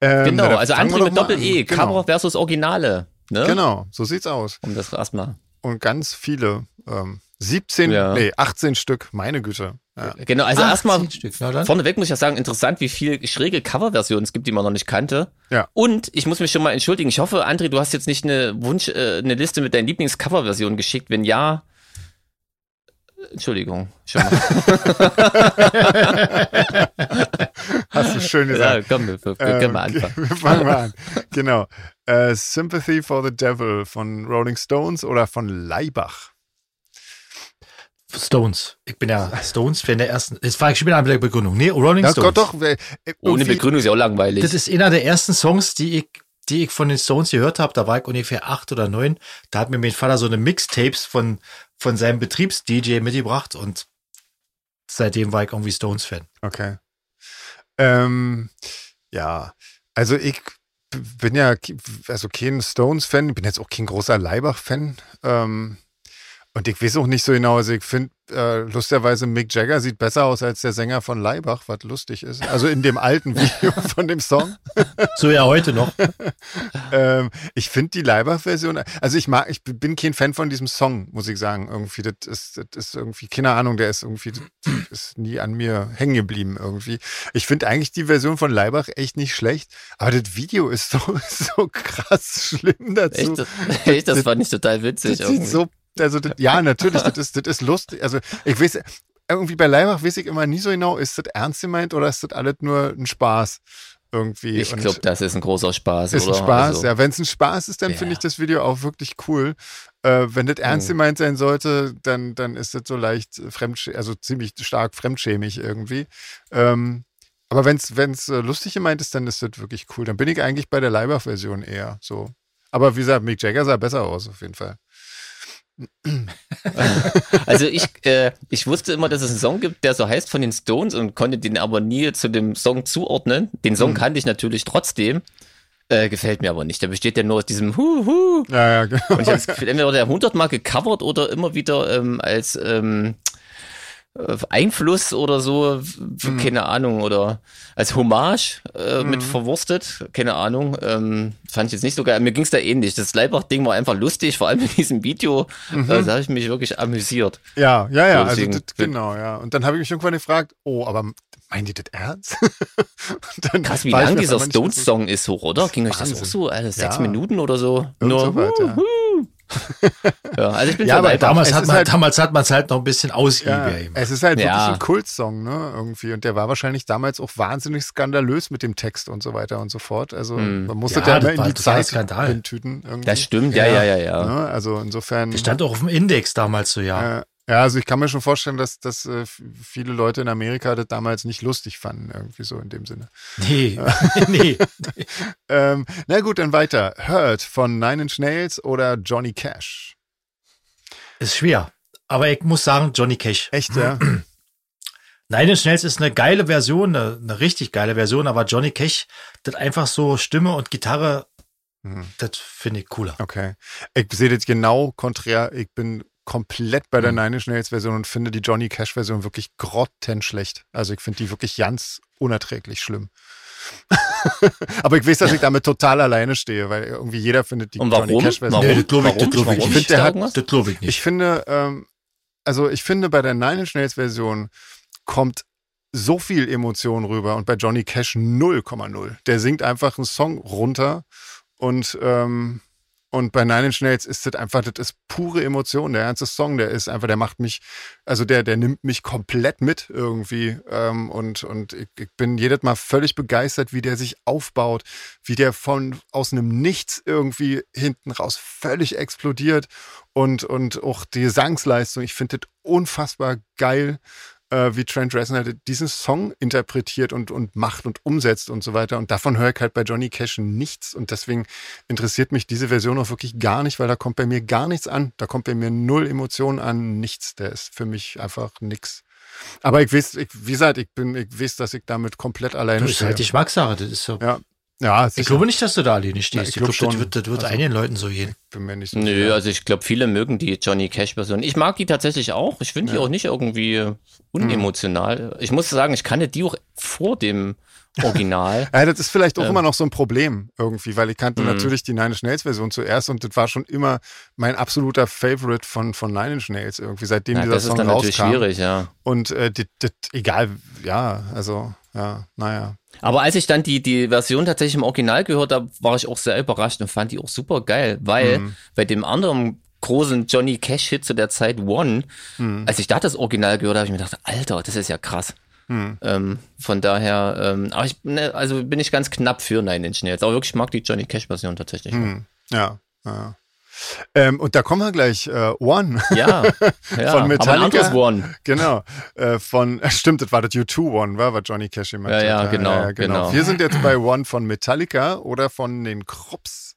Ähm, Genau, also André doch mit Doppel-E. Genau. Cover versus Originale. Ne? Genau, so sieht's aus. Um das erstmal. Und ganz viele, ähm, 17, Ja. nee, 18 Stück, meine Güte. Ja. Genau, also 18 erstmal. Vorneweg muss ich ja sagen, interessant, wie viel schräge Coverversionen es gibt, die man noch nicht kannte. Ja. Und ich muss mich schon mal entschuldigen. Ich hoffe, André, du hast jetzt nicht eine Wunsch, äh, eine Liste mit deinen Lieblings-Coverversionen geschickt. Wenn ja, Entschuldigung. Schon mal. Hast du schön ja, gesagt. komm, wir, wir Ähm, können mal anfangen. Wir fangen mal an. Genau. Äh, Sympathy for the Devil von Rolling Stones oder von Leibach? Stones. Ich bin ja Stones-Fan der ersten. Jetzt frage ich schon wieder an der Begründung. Nee, Rolling Ja, Stones. Gott, doch. äh, Ohne Begründung ist ja auch langweilig. Das ist einer der ersten Songs, die ich, die ich von den Stones gehört habe. Da war ich ungefähr acht oder neun. Da hat mir mein Vater so eine Mixtapes von, von seinem Betriebs-DJ mitgebracht und seitdem war ich irgendwie Stones-Fan. Okay. Ähm, ja, also ich bin ja, also kein Stones-Fan, bin jetzt auch kein großer Leibach-Fan. Ähm, Und ich weiß auch nicht so genau, also ich finde, äh, lustigerweise Mick Jagger sieht besser aus als der Sänger von Leibach, was lustig ist. Also in dem alten Video von dem Song. So ja heute noch. ähm, ich finde die Leibach-Version, also ich mag, ich bin kein Fan von diesem Song, muss ich sagen. Irgendwie, das ist, das ist irgendwie, keine Ahnung, der ist irgendwie, das ist nie an mir hängen geblieben irgendwie. Ich finde eigentlich die Version von Leibach echt nicht schlecht, aber das Video ist so, so krass schlimm dazu. Echt, das, echt, das fand ich total witzig. Das sieht so, also das, ja, natürlich, das ist, das ist lustig. Also ich weiß, irgendwie bei Leibach weiß ich immer nie so genau, ist das ernst gemeint oder ist das alles nur ein Spaß? Irgendwie. Ich glaube, das ist ein großer Spaß. Ist oder? ein Spaß, Also, ja. Wenn es ein Spaß ist, dann Ja. finde ich das Video auch wirklich cool. Äh, wenn das ernst Mhm. gemeint sein sollte, dann, dann ist das so leicht fremd, also ziemlich stark fremdschämig irgendwie. Ähm, aber wenn es äh, lustig gemeint ist, dann ist das wirklich cool. Dann bin ich eigentlich bei der Leibach-Version eher so. Aber wie gesagt, Mick Jagger sah besser aus, auf jeden Fall. Also ich, äh, ich wusste immer, dass es einen Song gibt, der so heißt von den Stones und konnte den aber nie zu dem Song zuordnen. Den Song kannte ich natürlich trotzdem. Äh, gefällt mir aber nicht. Der besteht ja nur aus diesem Hu Hu. Ja, ja, genau. Und ich habe das Gefühl, entweder der hundertmal gecovert oder immer wieder ähm, als ähm, äh, Einfluss oder so, w- keine Ahnung, oder als Hommage äh, mit verwurstet, keine Ahnung. Ähm, fand ich jetzt nicht so geil. Mir ging's da ähnlich. Das Leibach-Ding war einfach lustig, vor allem in diesem Video. Äh, da habe ich mich wirklich amüsiert. Ja, ja, ja, So, also das, genau, ja. Und dann habe ich mich irgendwann gefragt, oh, aber meinen die das ernst? Krass, wie lang dieser Stones-Song ist hoch, oder? Ging euch das auch so? Also sechs Ja. Minuten oder so? Irgend so weit, ja. ja, also ich bin Ja, aber. Damals es hat ist man, halt- damals hat man es halt noch ein bisschen Ja, ausgiebiger gemacht. es ist halt Ja. wirklich ein Kultsong, ne, irgendwie. Und der war wahrscheinlich damals auch wahnsinnig skandalös mit dem Text und so weiter und so fort. Also Mm. man musste Ja, ja, immer in die Zeit Skandal. hintüten. Irgendwie. Das stimmt, ja, ja, ja, ja. Ne? Also insofern. Die stand auch auf dem Index damals so, ja. Äh, ja, also ich kann mir schon vorstellen, dass, dass äh, viele Leute in Amerika das damals nicht lustig fanden, irgendwie so in dem Sinne. Nee, nee. Ähm, na gut, dann weiter. Hurt von Nine Inch Nails oder Johnny Cash? Ist schwer. Aber ich muss sagen, Johnny Cash. Echt, ja? Nein, in Schnells ist eine geile Version, eine, eine richtig geile Version, aber Johnny Cash, das einfach so Stimme und Gitarre, Mhm. das finde ich cooler. Okay. Ich sehe das genau konträr. Ich bin komplett bei der Mhm. Nine Inch Nails Version und finde die Johnny Cash Version wirklich grottenschlecht. Also ich finde die wirklich ganz unerträglich schlimm. Aber ich weiß, dass ich damit total alleine stehe, weil irgendwie jeder findet die Und Johnny warum? Cash Version. Warum? Warum? ich Warum? nicht. Ich finde, der hat-? Das glaube ich nicht. Ich finde, ähm, also ich finde, bei der Nine Inch Nails Version kommt so viel Emotion rüber und bei Johnny Cash 0,0. Der singt einfach einen Song runter und, ähm, und bei Nine Inch Nails ist das einfach, das ist pure Emotion. Der ganze Song, der ist einfach, der macht mich, also der, der nimmt mich komplett mit irgendwie. Ähm, und und ich, ich bin jedes Mal völlig begeistert, wie der sich aufbaut, wie der von aus einem Nichts irgendwie hinten raus völlig explodiert und, und auch die Gesangsleistung. Ich finde das unfassbar geil, äh, wie Trent Reznor diesen Song interpretiert und, und macht und umsetzt und so weiter. Und davon höre ich halt bei Johnny Cash nichts. Und deswegen interessiert mich diese Version auch wirklich gar nicht, weil da kommt bei mir gar nichts an. Da kommt bei mir null Emotionen an, nichts. Der ist für mich einfach nix. Aber ich weiß, ich, wie gesagt, ich bin, ich weiß, dass ich damit komplett alleine das ist halt die Geschmackssache. Das ist so. Ja, ja, Ich sicher. glaube nicht, dass du da alleine stehst. Ja, ich ich glaube, glaub das schon. wird, das wird Also- einigen Leuten so gehen. bin mir nicht so Nö, sicher. also ich glaube, viele mögen die Johnny Cash-Version. Ich mag die tatsächlich auch. Ich finde die Ja. auch nicht irgendwie unemotional. Ich muss sagen, ich kannte die auch vor dem Original. Ja, das ist vielleicht auch Ähm. immer noch so ein Problem irgendwie, weil ich kannte Mhm. natürlich die Nine Inch Nails Version zuerst und das war schon immer mein absoluter Favorite von, von Nine Inch Nails irgendwie, seitdem Ja, dieser das ist Song dann natürlich rauskam. schwierig, ja. Und äh, das, das, egal, ja, also, ja, naja. Aber als ich dann die, die Version tatsächlich im Original gehört habe, war ich auch sehr überrascht und fand die auch super geil, weil Mhm. bei dem anderen großen Johnny Cash-Hit zu der Zeit One, Mhm. als ich da das Original gehört habe, habe ich mir gedacht, Alter, das ist ja krass. Hm. Ähm, von daher, ähm, aber ich, ne, also bin ich ganz knapp für Nine Inch Nails. Aber wirklich ich mag die Johnny Cash-Version tatsächlich. Hm. Ja, ja. Ähm, und da kommen wir gleich. Äh, One, Ja, ja Von aber ein Metallica? One. genau. Äh, von, stimmt, das war das U2 One, war, was Johnny Cash gemacht Ja, hat. ja, genau, genau. Wir sind jetzt bei One von Metallica oder von den Krups.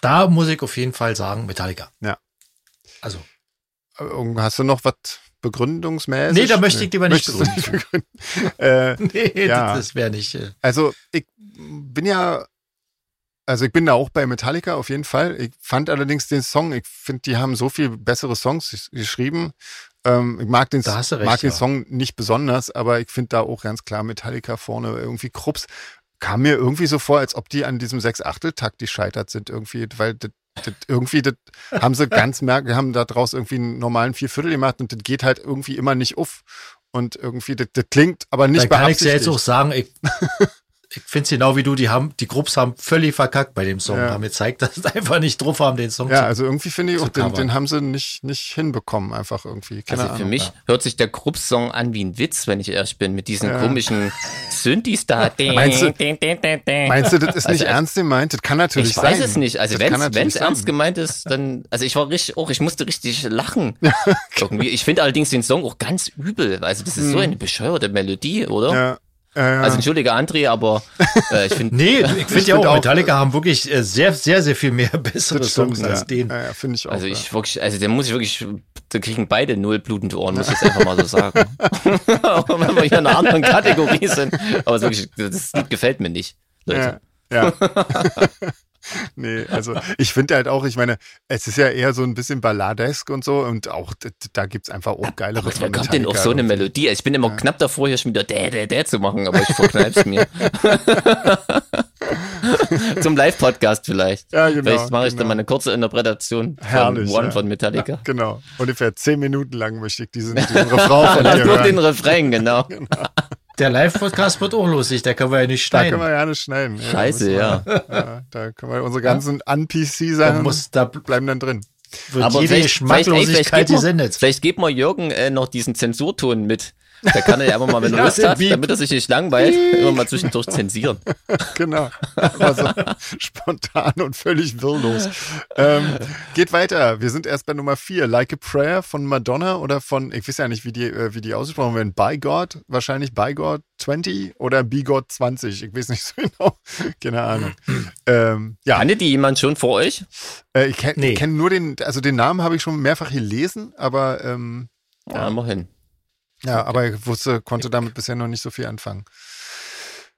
Da muss ich auf jeden Fall sagen, Metallica. Ja. Also, Äh, Hast du noch was begründungsmäßig? Nee, da möchte ich lieber nicht Möchtest du nicht begründen? äh, nee, Ja. das wäre nicht. Äh, Also ich bin ja also ich bin da auch bei Metallica auf jeden Fall. Ich fand allerdings den Song, ich finde, die haben so viel bessere Songs geschrieben. Ähm, ich mag den, recht, mag den ja. Song nicht besonders, aber ich finde da auch ganz klar Metallica vorne irgendwie Krups. Kam mir irgendwie so vor, als ob die an diesem Sechs-Achtel-Takt gescheitert sind irgendwie, weil das, das irgendwie, das haben sie ganz merk, haben da draus irgendwie einen normalen Vierviertel gemacht und das geht halt irgendwie immer nicht auf. Und irgendwie, das, das klingt aber nicht Dann kann ich dir jetzt auch sagen, ich, ich finde es genau wie du, die haben, die Grupps haben völlig verkackt bei dem Song. Ja. Haben mir gezeigt, dass sie einfach nicht drauf haben, den Song Ja, zu also irgendwie finde ich auch, den, den haben sie nicht, nicht hinbekommen, einfach irgendwie. Keine Also für Ahnung. mich hört sich der Krupp-Song an wie ein Witz, wenn ich ehrlich bin, mit diesen Ja. komischen Synthes da. Meinst du- Meinst du, das ist nicht Also, ernst gemeint? Das kann natürlich Ich sein. weiß es nicht. Also wenn es ernst gemeint ist, dann, also ich war richtig, auch ich musste richtig lachen. Irgendwie. Ich finde allerdings den Song auch ganz übel. Also das ist so eine bescheuerte Melodie, oder? Hm. Ja, ja, ja. Also entschuldige André, aber äh, ich finde, Nee, ich finde find ja auch, auch- Metallica haben wirklich äh, sehr, sehr, sehr viel mehr bessere das Songs stimmt, als ja. den. Ja, ja finde ich auch. also ja. ich wirklich, also der muss ich wirklich, da kriegen beide null blutende Ohren, muss ich jetzt einfach mal so sagen. auch wenn wir hier in einer anderen Kategorie sind. Aber es wirklich, das Lied gefällt mir nicht, Leute. Ja. Ja. nee, also ich finde halt auch, ich meine, es ist ja eher so ein bisschen balladesk und so und auch da gibt's einfach auch geile Aber wer kommt denn auf so eine Melodie? Also ich bin immer knapp davor, hier schon wieder dä, dä, dä zu machen, aber ich verkneip's mir. Zum Live-Podcast vielleicht. Ja, genau, Vielleicht mache ich dann genau. mal eine kurze Interpretation von Herrlich, One ja. von Metallica. Genau. Ungefähr zehn Minuten lang möchte ich diesen, diesen Refrain von dir nur den hören. Refrain, genau. Der Live-Podcast wird auch lustig, da können wir ja nicht Da schneiden. können wir ja nicht schneiden. Ja, Scheiße, ja. wir- ja. Da können wir unsere ganzen Da, Un-PC-Sachen muss, da bleiben dann drin. wird Aber jede vielleicht, vielleicht, ey, vielleicht, Geschmacklosigkeit gibt man, vielleicht gibt man Jürgen äh, noch diesen Zensurton mit. Da kann er ja einfach mal, wenn er Ja, Lust hat, Beep. damit er sich nicht langweilt, immer mal zwischendurch zensieren. Genau. Aber so spontan und völlig wirrlos. Ähm, geht weiter. Wir sind erst bei Nummer vier. Like a Prayer von Madonna oder von, ich weiß ja nicht, wie die, äh, wie die ausgesprochen werden. By God, wahrscheinlich By God 20 oder Be God 20. Ich weiß nicht so genau. Keine Ahnung. Ähm, ja, Kannte die jemand schon vor euch? äh, ich kenne Nee. kenn nur den, also den Namen habe ich schon mehrfach gelesen, aber ähm, Ja, immerhin. Ja, aber ich wusste, konnte damit bisher noch nicht so viel anfangen.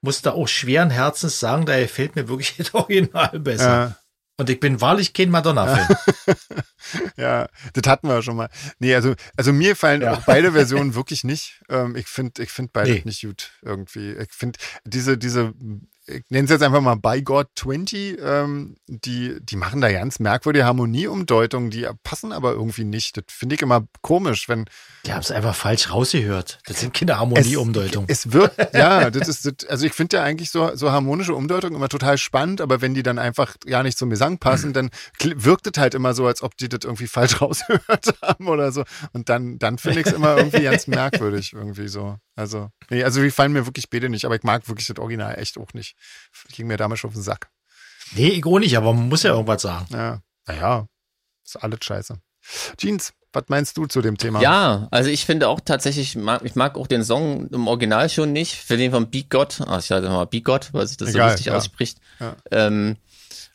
Musste auch schweren Herzens sagen, da gefällt mir wirklich das Original besser. Äh, Und ich bin wahrlich kein Madonna-Fan. Ja, das hatten wir ja schon mal. Nee, also, also mir fallen Ja. auch beide Versionen wirklich nicht. Ähm, ich finde ich find beide Nee. nicht gut irgendwie. Ich finde diese, diese, ich nenne es jetzt einfach mal By God 20, ähm, die, die machen da ganz merkwürdige Harmonieumdeutungen, die passen aber irgendwie nicht. Das finde ich immer komisch, wenn Die haben es einfach falsch rausgehört. Das sind keine Harmonieumdeutungen. es wird, ja, das ist, das, also ich finde ja eigentlich so, so harmonische Umdeutungen immer total spannend, aber wenn die dann einfach gar nicht zum Gesang passen, dann kli- wirkt es halt immer so, als ob die das irgendwie falsch rausgehört haben oder so. Und dann, dann finde ich es immer irgendwie ganz merkwürdig irgendwie so. Also, nee, also die fallen mir wirklich beide nicht, aber ich mag wirklich das Original echt auch nicht. Ging mir damals schon auf den Sack. Nee, ich auch nicht, aber man muss ja irgendwas sagen. Ja, naja, ist alles scheiße. Jeans, was meinst du zu dem Thema? Ja, also ich finde auch tatsächlich, ich mag, ich mag auch den Song im Original schon nicht. Für den von Beat God, ah, ich sage mal Beat God, weil sich das Egal, so richtig ja. ausspricht. Ja. Ähm,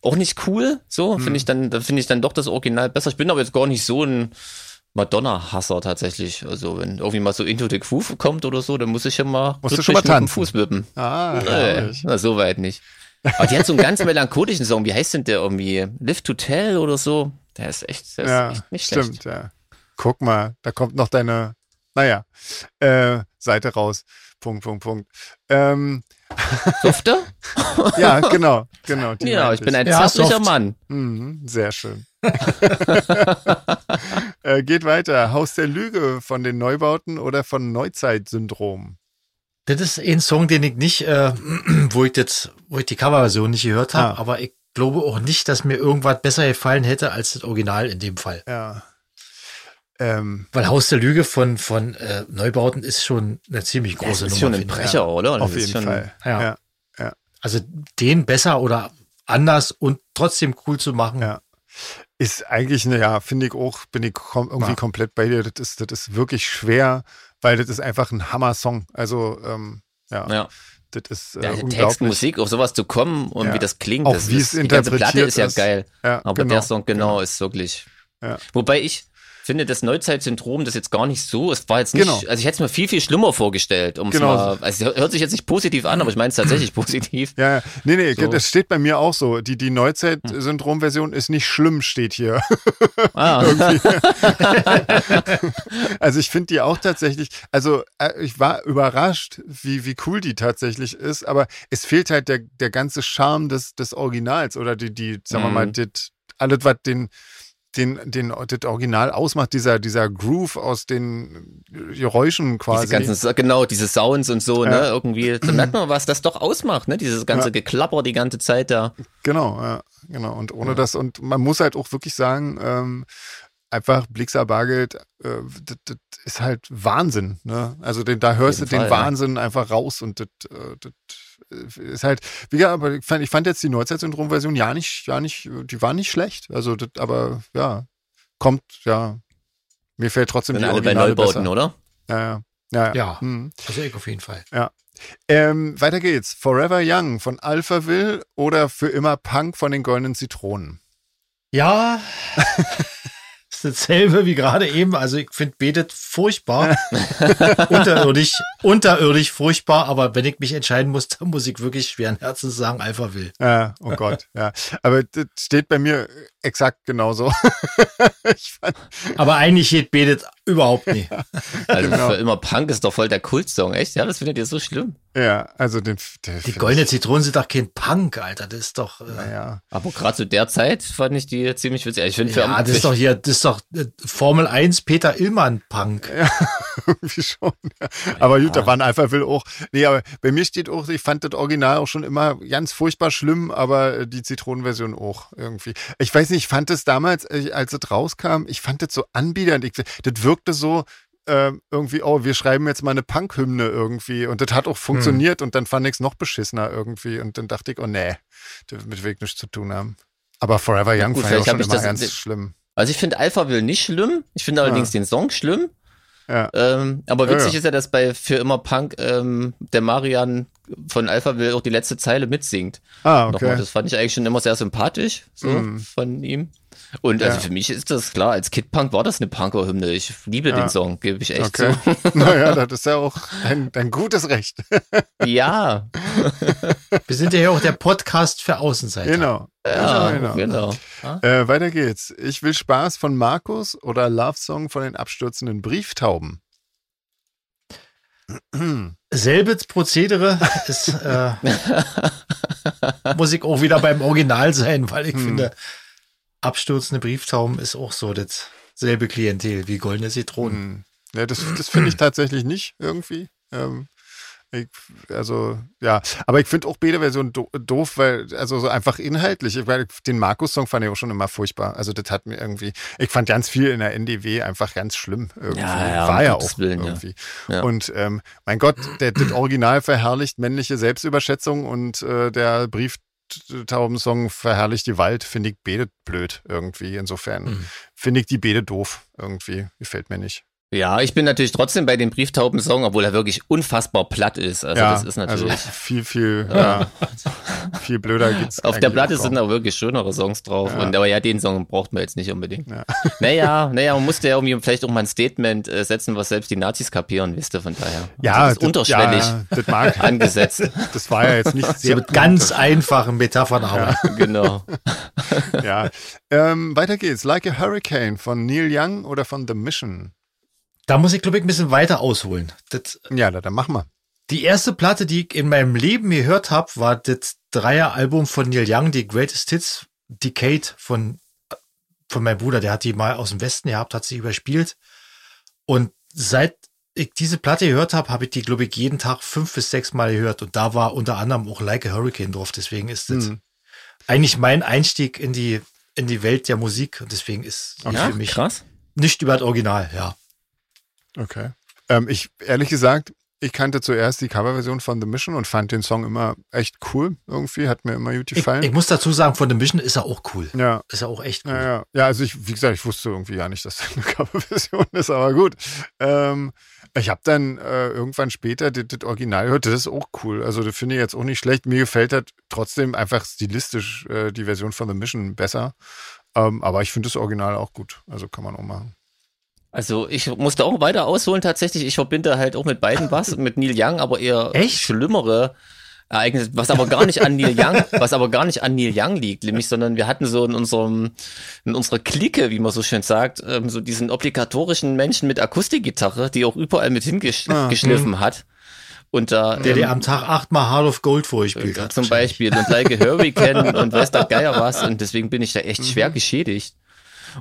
auch nicht cool, so, Hm. finde ich dann, da finde ich dann doch das Original besser. Ich bin aber jetzt gar nicht so ein Madonna-Hasser tatsächlich. Also wenn irgendwie mal so Into the Groove kommt oder so, dann muss ich ja mal, Musst du schon mal mit dem. Fuß wippen. Ah, Nee, na, so weit nicht. Aber die hat so einen ganz melancholischen Song. Wie heißt denn der irgendwie? Live to Tell oder so? Der ist echt, der ist Ja, echt nicht stimmt, schlecht. ja. Guck mal, da kommt noch deine, naja, äh, Seite raus. Punkt, Punkt, Punkt. Ähm, Dufte? ja, genau, genau. Ja, ich bin ein Ja, zärtlicher soft. Mann. Mhm, sehr schön. äh, geht weiter. Haus der Lüge von den Neubauten oder von Neuzeitsyndrom? Das ist ein Song, den ich nicht, äh, wo ich jetzt, wo ich die Coverversion nicht gehört habe, Ah. aber ich glaube auch nicht, dass mir irgendwas besser gefallen hätte als das Original in dem Fall. Ja. Ähm, Weil Haus der Lüge von, von äh, Neubauten ist schon eine ziemlich Das große ist Nummer. schon ein. Brecher, oder? Das auf jeden schon, Fall. Ja. ja. Also den besser oder anders und trotzdem cool zu machen. Ja. Ist eigentlich, ne, ja, finde ich auch, bin ich kom irgendwie Ja. komplett bei dir. Das ist, das ist wirklich schwer, weil das ist einfach ein Hammer-Song. Also, ähm, ja, Ja. das ist äh, Ja, Text. Musik, auf sowas zu kommen und Ja. wie das klingt. Auch das wie es ist, Die ganze Platte interpretiert ist ja ist. geil. Aber genau, der Song genau, ist wirklich. Wobei ich finde das Neuzeitsyndrom das jetzt gar nicht so. Es war jetzt nicht, Genau. also ich hätte es mir viel, viel schlimmer vorgestellt. Um's Genau. mal, also es hört sich jetzt nicht positiv an, aber ich meine es tatsächlich positiv. Ja, ja. nee, nee, So. das steht bei mir auch so. Die, die Neuzeit-Syndrom-Version ist nicht schlimm, steht hier. Ah, Also ich finde die auch tatsächlich, also äh, ich war überrascht, wie, wie cool die tatsächlich ist, aber es fehlt halt der, der ganze Charme des, des Originals oder die, die, sagen wir mal, Mhm. das, alles, was den, den, den, das Original ausmacht, dieser, dieser Groove aus den Geräuschen quasi. diese ganzen, genau, diese Sounds und so, Ja. ne, irgendwie, da merkt man, was das doch ausmacht, ne, dieses ganze Ja. Geklapper die ganze Zeit da. Genau, ja, genau. Und ohne das, und man muss halt auch wirklich sagen, ähm, einfach Blixer Bargeld, äh, das, das ist halt Wahnsinn. Ne? Also den, da hörst du den Fall, ja. Wahnsinn einfach raus und das, äh, das ist halt, wie gesagt, aber ich fand, ich fand jetzt die Neuzeit-Syndrom-Version ja nicht, ja nicht, die war nicht schlecht. Also das, aber ja, kommt, ja, mir fällt trotzdem Sind die alle bei Originale Neubauten, besser. oder? Ja, ja. Ja, Ja. Hm. Also ich auf jeden Fall. Ähm, weiter geht's. Forever Young von Alphaville oder für immer Punk von den Goldenen Zitronen. Ja, ist dasselbe wie gerade eben. Also ich finde Betet furchtbar. unterirdisch, unterirdisch furchtbar. Aber wenn ich mich entscheiden muss, dann muss ich wirklich schweren Herzens sagen, Alpha will. Ja, oh Gott, ja. Aber das steht bei mir exakt genauso. ich fand, Aber eigentlich geht Betet überhaupt nicht. Also Genau. für immer Punk ist doch voll der Kultsong, echt? Ja, das findet ihr so schlimm. ja, also den, Die goldenen Zitronen sind doch kein Punk, Alter. Das ist doch. Äh, Naja, Aber gerade zu der Zeit fand ich die ziemlich witzig. Ich finde für ja, das ist doch hier, das ist doch äh, Formel 1 Peter Illmann Punk. irgendwie schon. Ja. Aber gut, da waren Alphaville auch. Nee, aber bei mir steht auch, ich fand das Original auch schon immer ganz furchtbar schlimm, aber die Zitronenversion auch irgendwie. Ich weiß nicht, ich fand es damals, äh, als es rauskam, ich fand das so anbiedernd. Ich, das wirkte so, ähm, irgendwie, oh, wir schreiben jetzt mal eine Punk-Hymne irgendwie. Und das hat auch funktioniert und dann fand ich es noch beschissener irgendwie. Und dann dachte ich, oh nee, damit will ich nichts zu tun haben. Aber Forever Young gut, fand ich auch schon immer das- ganz schlimm. Also ich finde Alpha will nicht schlimm. Ich finde allerdings den Song schlimm. Ja. Ähm, aber Ja, witzig ja. ist ja, dass bei Für immer Punk ähm, der Marian von Alpha will auch die letzte Zeile mitsingt. Ah, Nochmal, okay. das fand ich eigentlich schon immer sehr sympathisch, so Mhm. von ihm. Und also Ja. für mich ist das klar, als Kid Punk war das eine Punker-Hymne. Ich liebe Ja. den Song, gebe ich echt Okay. naja, das ist ja auch dein, dein gutes Recht. zu. Ja, Wir sind ja hier auch der Podcast für Außenseiter. Genau. Ja, genau. genau. Äh, weiter geht's. Ich will Spaß von Markus oder Love Song von den abstürzenden Brieftauben. Selbes Prozedere ist, äh, muss ich auch wieder beim Original sein, weil ich Hm. finde, abstürzende Brieftauben ist auch so dasselbe Klientel wie goldene Zitronen. Hm. Ja, das das finde ich tatsächlich nicht irgendwie. Ähm, ich, also, ja. Aber ich finde auch do doof, weil, also so einfach inhaltlich. Ich, weil den Markus-Song fand ich auch schon immer furchtbar. Also, das hat mir irgendwie, ich fand ganz viel in der NDW einfach ganz schlimm irgendwie. Ja, ja, War ja auch Willen, ja. irgendwie. Ja. Und ähm, mein Gott, der, das Original verherrlicht männliche Selbstüberschätzung und äh, der Brieftaubensong verherrlicht die Wald, finde ich beide blöd irgendwie. Insofern Mhm. finde ich die beide doof irgendwie. Gefällt mir nicht. Ja, ich bin natürlich trotzdem bei dem Brieftauben-Song, obwohl er wirklich unfassbar platt ist. Also das ist natürlich. Also viel, viel, ja. viel blöder geht's. Auf der Platte sind auch wirklich schönere Songs drauf. Ja. Und, aber ja, den Song braucht man jetzt nicht unbedingt. Ja. Naja, naja, man musste ja irgendwie vielleicht auch mal ein Statement äh, setzen, was selbst die Nazis kapieren, wisst ihr, von daher. ja, Also das ist unterschwellig Ja, das mag. angesetzt. Das war ja jetzt nicht So sehr. mit ganz einfachen Metaphern arbeiten. genau. ja. Ähm, weiter geht's. Like a Hurricane von Neil Young oder von The Mission. Da muss ich, glaube ich, ein bisschen weiter ausholen. Das, Ja, da- dann machen wir. die erste Platte, die ich in meinem Leben gehört habe, war das Dreieralbum von Neil Young, die Greatest Hits Decade von, von meinem Bruder. Der hat die mal aus dem Westen gehabt, hat sie überspielt. Und seit ich diese Platte gehört habe, habe ich die, glaube ich, jeden Tag fünf bis sechs Mal gehört. Und da war unter anderem auch Like a Hurricane drauf. Deswegen ist das Hm. eigentlich mein Einstieg in die, in die Welt der Musik. Und deswegen ist die Ja, für mich krass. nicht über das Original, ja. Okay. Ähm, ich, ehrlich gesagt, ich kannte zuerst die Coverversion von The Mission und fand den Song immer echt cool. Irgendwie hat mir immer gut Ich, gefallen. ich muss dazu sagen, von The Mission ist er auch cool. ja. Ist er auch echt cool. Ja, ja. ja, also ich, wie gesagt, ich wusste irgendwie gar nicht, dass das eine Coverversion ist, aber gut. Ähm, ich habe dann äh, irgendwann später das, das Original gehört, das ist auch cool. Also das finde ich jetzt auch nicht schlecht. Mir gefällt halt trotzdem einfach stilistisch äh, die Version von The Mission besser. Ähm, aber ich finde das Original auch gut. Also kann man auch machen. Also ich musste auch weiter ausholen tatsächlich. Ich verbinde halt auch mit beiden was, mit Neil Young, aber eher Echt? schlimmere Ereignisse, was aber gar nicht an Neil Young, was aber gar nicht an Neil Young liegt, nämlich, sondern wir hatten so in unserem, in unserer Clique, wie man so schön sagt, ähm, so diesen obligatorischen Menschen mit Akustikgitarre, die auch überall mit hingeschliffen hat. Und da, Der ähm, am Tag achtmal Heart of Gold vorgespielt hat. zum Beispiel und Like a Hurricane und weiß der Geier was und deswegen bin ich da echt schwer Mhm. geschädigt.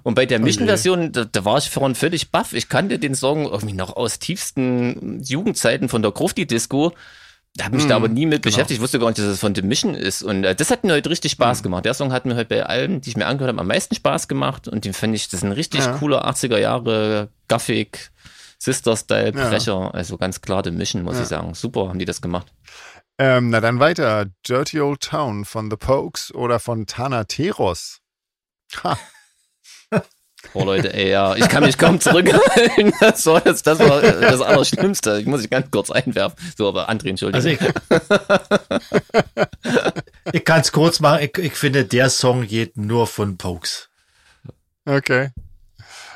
Und bei der Oh Mission-Version, da, da war ich vorhin völlig baff. Ich kannte den Song irgendwie noch aus tiefsten Jugendzeiten von der Grufti-Disco. Da habe mich da aber nie mit beschäftigt. Ich wusste gar nicht, dass es von The Mission ist. Und äh, das hat mir heute richtig Spaß gemacht. Der Song hat mir heute bei allen, die ich mir angehört habe, am meisten Spaß gemacht. Und den fand ich, das ist ein richtig Ja. cooler 80er Jahre Gothic Sister-Style Ja. Brecher. Also ganz klar The Mission, muss Ja. ich sagen. Super haben die das gemacht. Ähm, na dann weiter. Dirty Old Town von The Pokes oder von Tana Teros. Ha. Oh Leute, ey, ja, ich kann mich kaum zurückhalten. Das war, jetzt, das, war äh, das Allerschlimmste. Ich muss ich ganz kurz einwerfen. So, aber André, entschuldige. Also ich, ich kann es kurz machen. Ich, ich finde, der Song geht nur von Pokes. Okay.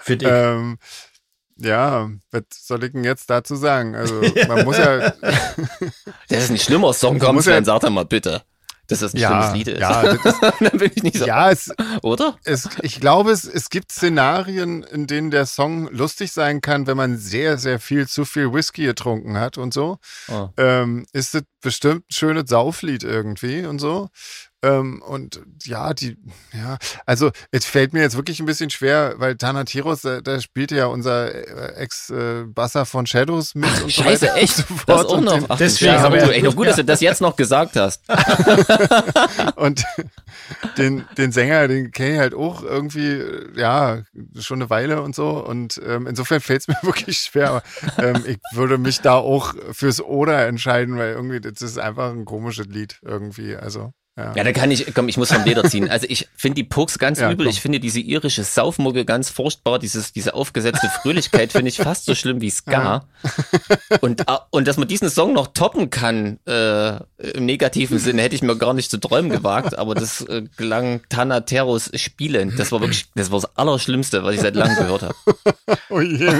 Finde ich. Ähm, ja, was soll ich denn jetzt dazu sagen? Also man muss ja, das ist ein schlimmer Song, komm, muss ja- Sven, sag doch mal bitte, dass das ein ja, schlimmes Lied ist. ja, das Dann bin ich nicht so, ja, es, oder? es, ich glaube, es, es gibt Szenarien, in denen der Song lustig sein kann, wenn man sehr, sehr viel zu viel Whisky getrunken hat und so. Oh. ähm, ist es bestimmt ein schönes Sauflied irgendwie und so. Ähm, und ja, die, ja, also es fällt mir jetzt wirklich ein bisschen schwer, weil Thanateros, da, da spielt ja unser äh, Ex-Basser von Shadows mit. und so Scheiße, weiter und echt? so Das auch Und noch. Ach, deswegen habe aber noch gut, dass du das jetzt noch gesagt hast. Und den, den Sänger, den kenne ich halt auch irgendwie, äh, ja, schon eine Weile und so. Und ähm, insofern fällt es mir wirklich schwer. Aber, ähm, ich würde mich da auch fürs Oder entscheiden, weil irgendwie das ist einfach ein komisches Lied irgendwie. Also, ja. Ja, da kann ich, komm, ich muss vom Leder ziehen. Also ich finde die Pokes ganz Ja, übel. komm. Ich finde diese irische Saufmucke ganz furchtbar. Dieses, diese aufgesetzte Fröhlichkeit finde ich fast so schlimm wie Ska. Und, ah, und dass man diesen Song noch toppen kann, äh, im negativen Sinne, hätte ich mir gar nicht zu träumen gewagt. Aber das äh, gelang Thanateros spielend. Das war wirklich, das war das Allerschlimmste, was ich seit langem gehört habe. Oh je.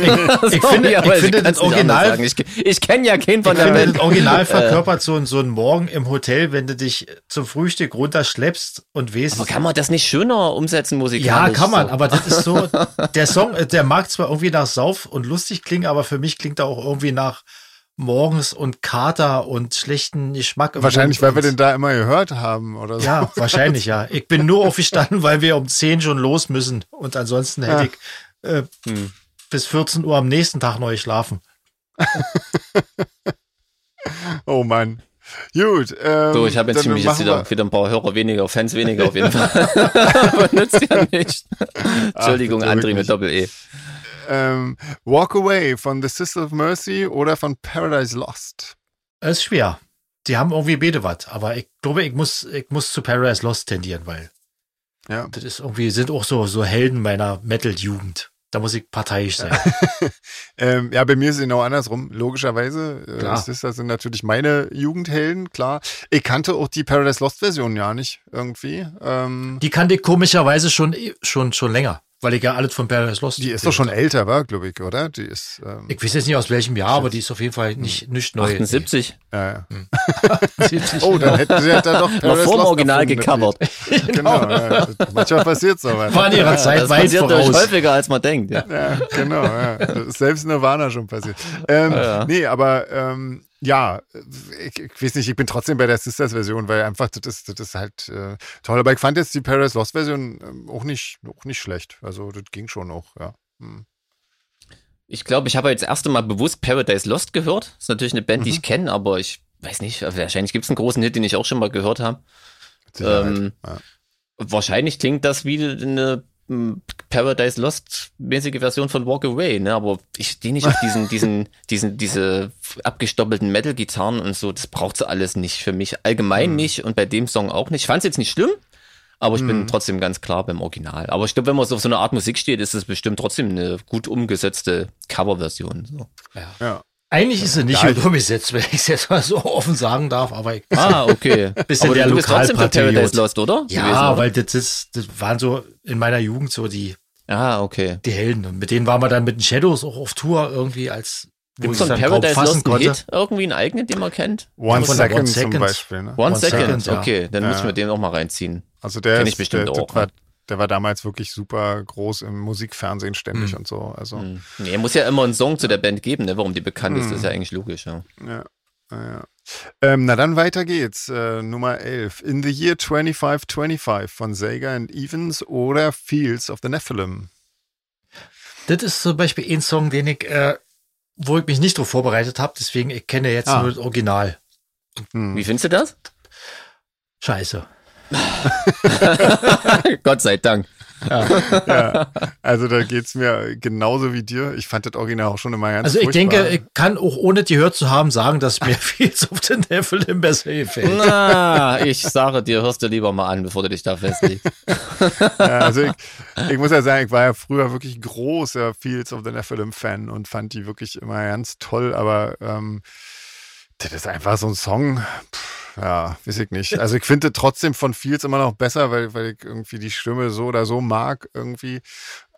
Ich finde- ich finde, das Original- Ich, ich kenne ja keinen von Ich der finde, Band. das Original verkörpert so, ein- so einen Morgen im Hotel, wenn du dich zum Frühstück runterschleppst und weißt, Aber kann man das nicht schöner umsetzen ja, musikalisch? kann man, so? aber das ist so, der Song, äh, der mag zwar irgendwie nach Sauf und lustig klingen, aber für mich klingt er auch irgendwie nach morgens und Kater und schlechten Geschmack. Wahrscheinlich, weil wir den da immer gehört haben oder so. Ja, wahrscheinlich, ja. Ich bin nur aufgestanden, weil wir um 10 schon los müssen. Und ansonsten hätte ich äh, Hm. bis 14 Uhr am nächsten Tag noch geschlafen. Oh Mann. Gut. Ähm, So, ich habe jetzt dann ziemlich jetzt wieder, wieder ein paar Hörer weniger, Fans weniger auf jeden Fall. Aber nützt ja nicht. Entschuldigung, bitte André mit Doppel-E. Ähm, Walk Away von The Sister of Mercy oder von Paradise Lost. Es ist schwer. Die haben irgendwie beide was. Aber ich glaube, ich muss, ich muss zu Paradise Lost tendieren, weil Ja. das ist irgendwie, sind auch so, so Helden meiner Metal-Jugend. Da muss ich parteiisch sein. Ähm, ja, bei mir ist es genau andersrum, logischerweise. Äh, Klar. Sisters sind natürlich meine Jugendhelden, klar. Ich kannte auch die Paradise Lost Version ja nicht irgendwie. Ähm, Die kannte ich komischerweise schon, schon, schon länger, weil ich ja alles von Paradise Lost. die ist doch schon älter, war, glaube ich, oder? Die ist, ähm, Ich weiß jetzt nicht aus welchem Jahr, aber die ist auf jeden Fall nicht, nicht neu. 78. ja, ja. Nee. Oh, dann hätte sie hat da doch Noch Paradise vor dem Original gecovert. natürlich. Genau, ja. Manchmal passiert sowas. War in ihrer Zeit Das weit passiert euch voraus. häufiger, als man denkt. Ja. Ja, genau. Ja. Selbst Nirvana schon passiert. Ähm, Ja. Nee, aber ähm, ja, ich, ich weiß nicht, ich bin trotzdem bei der Sisters-Version, weil einfach das ist, das ist halt äh, toll. Aber ich fand jetzt die Paradise Lost-Version ähm, auch, nicht, auch nicht schlecht. Also das ging schon auch, ja. Hm. Ich glaube, ich habe jetzt das erste Mal bewusst Paradise Lost gehört. ist natürlich eine Band, die Mhm. ich kenne, aber ich weiß nicht, wahrscheinlich gibt es einen großen Hit, den ich auch schon mal gehört habe. Ähm, ja. Wahrscheinlich klingt das wie eine Paradise Lost mäßige Version von Walk Away, ne? Aber ich stehe nicht auf diesen, diesen, diesen, diese abgestoppelten Metal-Gitarren und so. Das braucht's alles nicht für mich. Allgemein Hm. nicht und bei dem Song auch nicht. Ich fand's jetzt nicht schlimm, aber ich bin Hm. trotzdem ganz klar beim Original. Aber ich glaube, wenn man so auf so eine Art Musik steht, ist es bestimmt trotzdem eine gut umgesetzte Coverversion. So. ja. Eigentlich ist sie nicht Ja, gut umgesetzt, wenn ich es jetzt mal so offen sagen darf, aber ich, Ah, okay. Bisschen aber der du bist trotzdem Lokalpatriot. Paradise Lost, oder? ja, Gewesen, oder? weil das ist, das waren so in meiner Jugend so die, Ah, okay. Die Helden. Und mit denen waren wir dann mit den Shadows auch auf Tour irgendwie als Gibt es von Paradise Lost einen konnte. Hit? Irgendwie einen eigenen, den man kennt? One, von Second, One zum Second. Beispiel. Ne? One, One Second, Second, ja. okay, dann Ja. müssen wir den auch mal reinziehen. Also der Kenn ich ist, bestimmt der, auch, war? Der war damals wirklich super groß im Musikfernsehen ständig Mhm. und so. Also Hm. Nee, muss ja immer einen Song zu der Band geben, ne? warum die bekannt ist, Hm. ist ja eigentlich logisch. Ja. Ja, ja, ja. Ähm, na dann weiter geht's. Äh, Nummer 11. In the Year 2525 von Sega and Evans oder Fields of the Nephilim. Das ist zum Beispiel ein Song, den ich, äh, wo ich mich nicht drauf vorbereitet habe, deswegen ich kenne jetzt Ah. nur das Original. Hm. Wie findest du das? Scheiße. Gott sei Dank. ja, also da geht's mir genauso wie dir. Ich fand das Original auch schon immer ganz Also ich furchtbar. denke, ich kann auch ohne die gehört zu haben sagen, dass mir Fields of the Nephilim besser gefällt. Na, ich sage dir, hörst du lieber mal an, bevor du dich da festlegst. Ja, also ich, ich muss ja sagen, ich war ja früher wirklich großer Fields of the Nephilim-Fan und fand die wirklich immer ganz toll, aber ähm, das ist einfach so ein Song, pff, ja, weiß ich nicht. Also ich finde trotzdem von Fields immer noch besser, weil, weil ich irgendwie die Stimme so oder so mag irgendwie,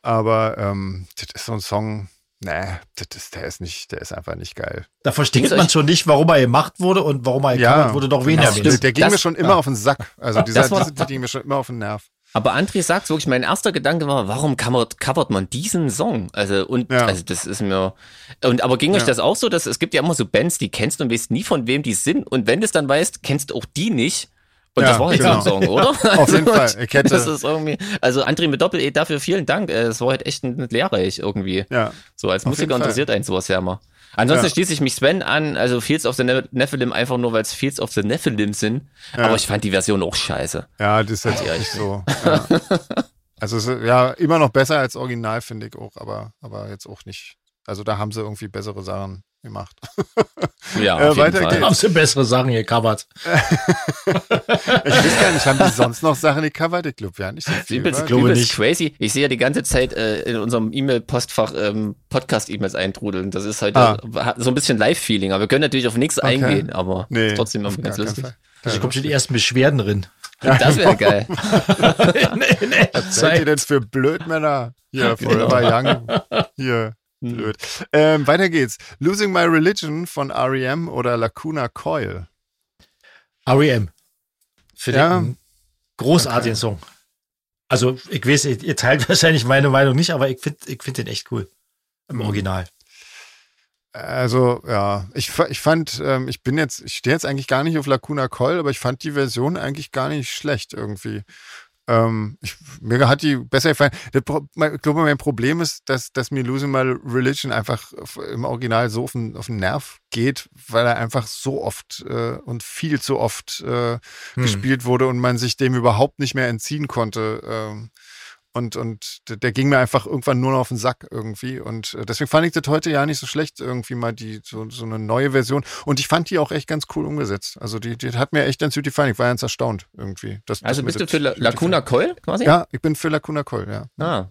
aber ähm, das ist so ein Song, nee, das ist, der ist nicht, der ist einfach nicht geil. Da versteht Ging's man euch- schon nicht, warum er gemacht wurde und warum er gecovert wurde, doch weniger. Das Der, ging Das- mir schon immer auf den Sack. Also dieser, Das war- dieser, der ging mir schon immer auf den Nerv. Aber André sagt wirklich, mein erster Gedanke war, warum covert, covert man diesen Song? Also, und, Ja. also, das ist mir, und, aber ging euch Ja. das auch so, dass es gibt ja immer so Bands, die kennst du und weißt nie von wem die sind. Und wenn du es dann weißt, kennst du auch die nicht. Und Ja, das war halt genau. so ein Song, oder? Auf jeden Also, Fall. Ich hätte- das ist irgendwie, also André mit Doppel-E dafür vielen Dank. Äh, Es war halt echt ein lehrreich irgendwie. Ja. So als Musiker interessiert einen sowas ja immer. Ansonsten Ja. schließe ich mich Sven an, also Fields of the Ne- Nephilim einfach nur, weil es Fields of the Nephilim sind. Ja. Aber ich fand die Version auch scheiße. Ja, das ist jetzt echt so. Ja. Also ist, ja, immer noch besser als Original, finde ich auch, aber, aber jetzt auch nicht. Also da haben sie irgendwie bessere Sachen gemacht. Ja, Äh, weiter Fall. geht's. Haben sie bessere Sachen gecovert. Ich weiß gar nicht, haben die sonst noch Sachen gecovert? Ich glaube ja nicht so viel. Übelst, übelst nicht. crazy. Ich sehe ja die ganze Zeit äh, in unserem E-Mail-Postfach ähm, Podcast-E-Mails eintrudeln. Das ist heute Ah. so ein bisschen Live-Feeling. Aber wir können natürlich auf nichts Okay. eingehen, aber Nee, ist trotzdem gar ganz lustig. Fall. Da kommt schon die ersten Beschwerden drin. Das wäre geil. nee, nee, Was seid ihr denn für Blödmänner? Hier, Genau. Forever Young. Hier, blöd. Ähm, weiter geht's. Losing My Religion von R.E.M. oder Lacuna Coil. R.E.M. Finde Ja. einen großartigen Song. Also, ich weiß, ihr, teilt wahrscheinlich meine Meinung nicht, aber ich finde ich find den echt cool. Im Original. Also, ja, ich, ich fand, ähm, ich bin jetzt, ich stehe jetzt eigentlich gar nicht auf Lacuna Coil, aber ich fand die Version eigentlich gar nicht schlecht irgendwie. Ähm, ich, mir hat die besser gefallen. Das, ich glaube, mein Problem ist, dass, dass mir Losing My Religion einfach im Original so auf den, auf den Nerv geht, weil er einfach so oft äh, und viel zu oft äh, Hm. gespielt wurde und man sich dem überhaupt nicht mehr entziehen konnte. Ähm, und, und der, ging mir einfach irgendwann nur noch auf den Sack irgendwie. Und äh, deswegen fand ich das heute ja nicht so schlecht, irgendwie mal die, so, so eine neue Version. Und ich fand die auch echt ganz cool umgesetzt. Also die, die hat mir echt ganz gut gefallen. Ich war ganz erstaunt irgendwie. dass- Also bist du für La Lacuna. Coil quasi? Ja, ich bin für Lacuna Coil, ja. Ah.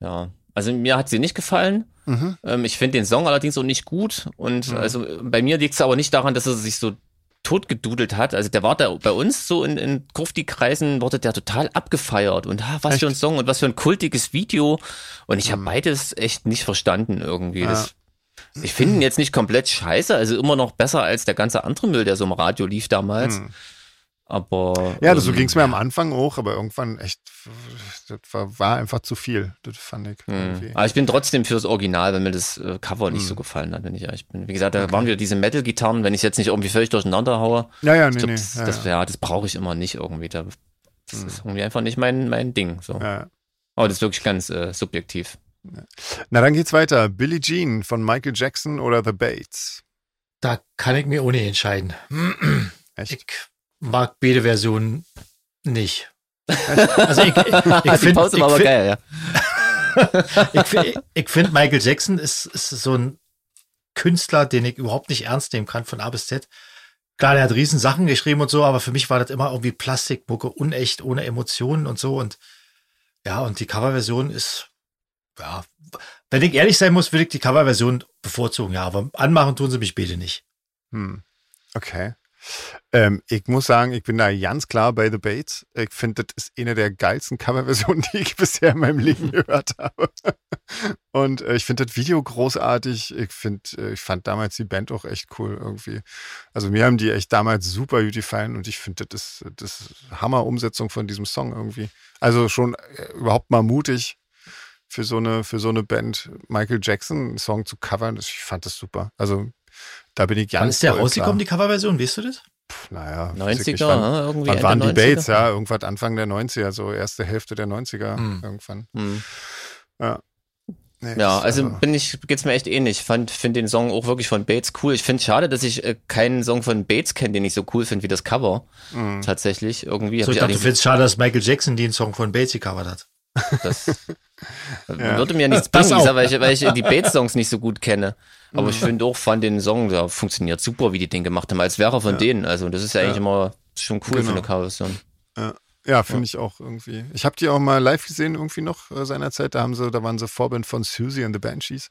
Ja. Also mir hat sie nicht gefallen. Mhm. Ähm, ich finde den Song allerdings auch nicht gut. Und also äh, bei mir liegt es aber nicht daran, dass er sich so totgedudelt hat. Also der war da bei uns so in, in Grufti-Kreisen, wurde der total abgefeiert. Und ha, was Echt? für ein Song und was für ein kultiges Video. Und ich habe beides echt nicht verstanden irgendwie. Ja. Das, ich finde ihn jetzt nicht komplett scheiße, also immer noch besser als der ganze andere Müll, der so im Radio lief damals. Hm. Aber Ja, das, so ähm, ging es mir am Anfang auch, aber irgendwann echt, das war, war einfach zu viel. Das fand ich Hm. irgendwie. Aber ich bin trotzdem fürs Original, wenn mir das äh, Cover nicht Hm. so gefallen hat, wenn ich ehrlich bin. Wie gesagt, da waren wieder diese Metal-Gitarren, wenn ich jetzt nicht irgendwie völlig durcheinander haue. Ja, ja, nee, glaub, nee. das, ja, das, ja. ja, das brauche ich immer nicht irgendwie. Da, das Hm. ist irgendwie einfach nicht mein, mein Ding. So. Ja. Aber das ist wirklich ganz äh, subjektiv. Na, dann geht's weiter. Billie Jean von Michael Jackson oder The Bates. Da kann ich mir ohne entscheiden. Echt? Ich mag beide Versionen nicht. Also ich, ich, ich finde aber find, geil, ja. ich, ich find Michael Jackson ist, ist so ein Künstler, den ich überhaupt nicht ernst nehmen kann von A bis Z. Klar, der hat riesen Sachen geschrieben und so, aber für mich war das immer irgendwie Plastikmucke, unecht, ohne Emotionen und so. Und ja, und die Coverversion ist, ja, wenn ich ehrlich sein muss, würde ich die Coverversion bevorzugen, ja, aber anmachen tun sie mich beide nicht. Hm. Okay. Ähm, ich muss sagen, ich bin da ganz klar bei The Bates. Ich finde, das ist eine der geilsten Coverversionen, die ich bisher in meinem Leben gehört habe. Und äh, ich finde das Video großartig. Ich finde, äh, ich fand damals die Band auch echt cool irgendwie. Also mir haben die echt damals super gut gefallen und ich finde, das ist das Hammer-Umsetzung von diesem Song irgendwie. Also schon äh, überhaupt mal mutig für so eine, für so eine Band, Michael Jackson einen Song zu covern. Ich fand das super. Also da bin ich ganz. Wann ist der rausgekommen, klar. die Coverversion? Weißt du das? Pff, naja, 90er, weiß ich nicht, wann, irgendwie wann waren die 90er? Bates? Ja, irgendwas Anfang der 90er, so erste Hälfte der 90er Hm. irgendwann. Hm. Ja. Nee, Ja, das, also bin ich, geht's mir echt ähnlich. Fand, finde den Song auch wirklich von Bates cool. Ich finde schade, dass ich äh, keinen Song von Bates kenne, den ich so cool finde wie das Cover. Mhm. Tatsächlich. Irgendwie So, ich ich dachte, du allerdings- findest schade, dass Michael Jackson den Song von Bates gecovert hat. Das würde mir nichts Das bringen. Lisa, weil ich, weil ich die Bates-Songs nicht so gut kenne. Aber ich finde auch von den Song, der funktioniert super, wie die den gemacht haben, als wäre er von denen. Also das ist ja eigentlich immer schon cool Genau. für eine Coverversion. Ja, finde ich auch irgendwie. Ich habe die auch mal live gesehen, irgendwie noch äh, seinerzeit. Da haben sie, da waren sie Vorband von Susie and the Banshees.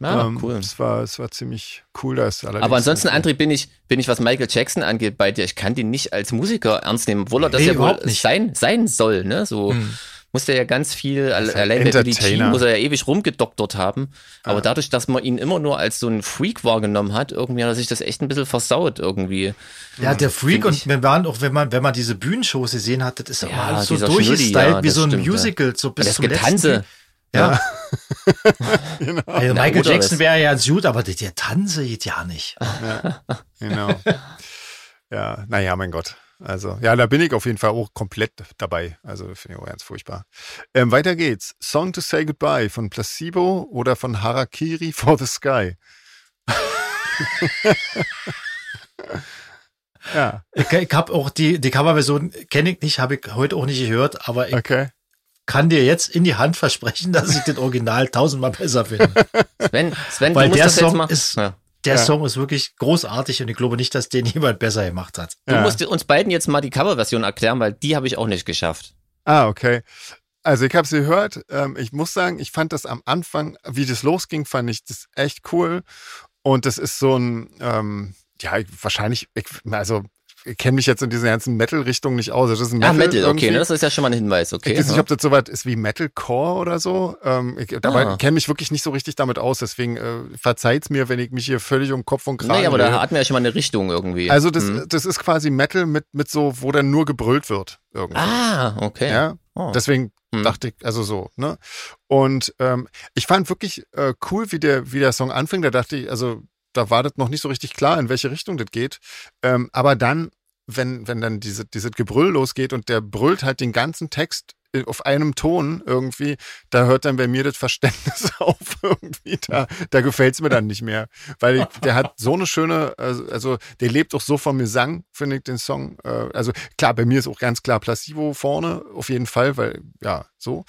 Ja, Ähm, cool. Das war, das war ziemlich cool. Da allerdings Aber ansonsten, André, bin ich, bin ich, was Michael Jackson angeht, bei dir. Ich kann den nicht als Musiker ernst nehmen, obwohl er das Nee, ja wohl nicht. sein, sein soll, ne? So muss der ja ganz viel, ein allein bei Billie Jean muss er ja ewig rumgedoktert haben. Aber dadurch, dass man ihn immer nur als so einen Freak wahrgenommen hat, irgendwie hat er sich das echt ein bisschen versaut irgendwie. Ja, der Freak Find und wir waren auch, wenn man, wenn man diese Bühnenshows gesehen hat, das ist ja, Ja, immer alles so durchgestylt Schnulli, ja, wie so ein stimmt, ja. Musical, so bis das zum Getanze. letzten. Ja. Genau. Also Na, Michael oder Jackson wäre ja gut, aber der, der Tanze geht ja nicht. Genau. ja, naja, mein Gott. Also, ja, da bin ich auf jeden Fall auch komplett dabei. Also, finde ich auch ganz furchtbar. Ähm, weiter geht's. Song to Say Goodbye von Placebo oder von Harakiri for the Sky. ja, Ich, ich habe auch die, die Coverversion, kenne ich nicht, habe ich heute auch nicht gehört, aber ich okay. kann dir jetzt in die Hand versprechen, dass ich den Original tausendmal besser finde. Sven, Sven Weil du musst der das jetzt Song mal. ist- ja. Der Ja. Song ist wirklich großartig und ich glaube nicht, dass den jemand besser gemacht hat. Du Ja. musst uns beiden jetzt mal die Coverversion erklären, weil die habe ich auch nicht geschafft. Ah, okay. Also ich habe es gehört. Ähm, ich muss sagen, ich fand das am Anfang, wie das losging, fand ich das echt cool. Und das ist so ein, ähm, ja, ich- wahrscheinlich, ich, also ich kenne mich jetzt in dieser ganzen Metal-Richtung nicht aus. Das ist ein Ah, Metal, Metal, okay, ne? das ist ja schon mal ein Hinweis, okay. Ich weiß nicht, ob das so was ist wie Metalcore oder so. Ähm, ich dabei Ah. kenne mich wirklich nicht so richtig damit aus, deswegen äh, verzeiht's mir, wenn ich mich hier völlig um Kopf und Kragen Nee, aber da hatten wir ja schon mal eine Richtung irgendwie. Also das, Hm. das ist quasi Metal mit, mit so, wo dann nur gebrüllt wird. Irgendwie. Ah, okay. Ja, Oh. deswegen Hm. dachte ich, also so, ne? Und ähm, ich fand wirklich äh, cool, wie der, wie der Song anfing. Da dachte ich, also da war das noch nicht so richtig klar, in welche Richtung das geht. Ähm, aber dann, wenn, wenn dann diese, diese Gebrüll losgeht und der brüllt halt den ganzen Text in- auf einem Ton irgendwie, da hört dann bei mir das Verständnis auf irgendwie. Da, da gefällt's mir dann nicht mehr. Weil ich, der hat so eine schöne, also, also der lebt auch so vom Gesang, finde ich, den Song. Äh, also klar, bei mir ist auch ganz klar Placebo vorne, auf jeden Fall, weil, ja, so.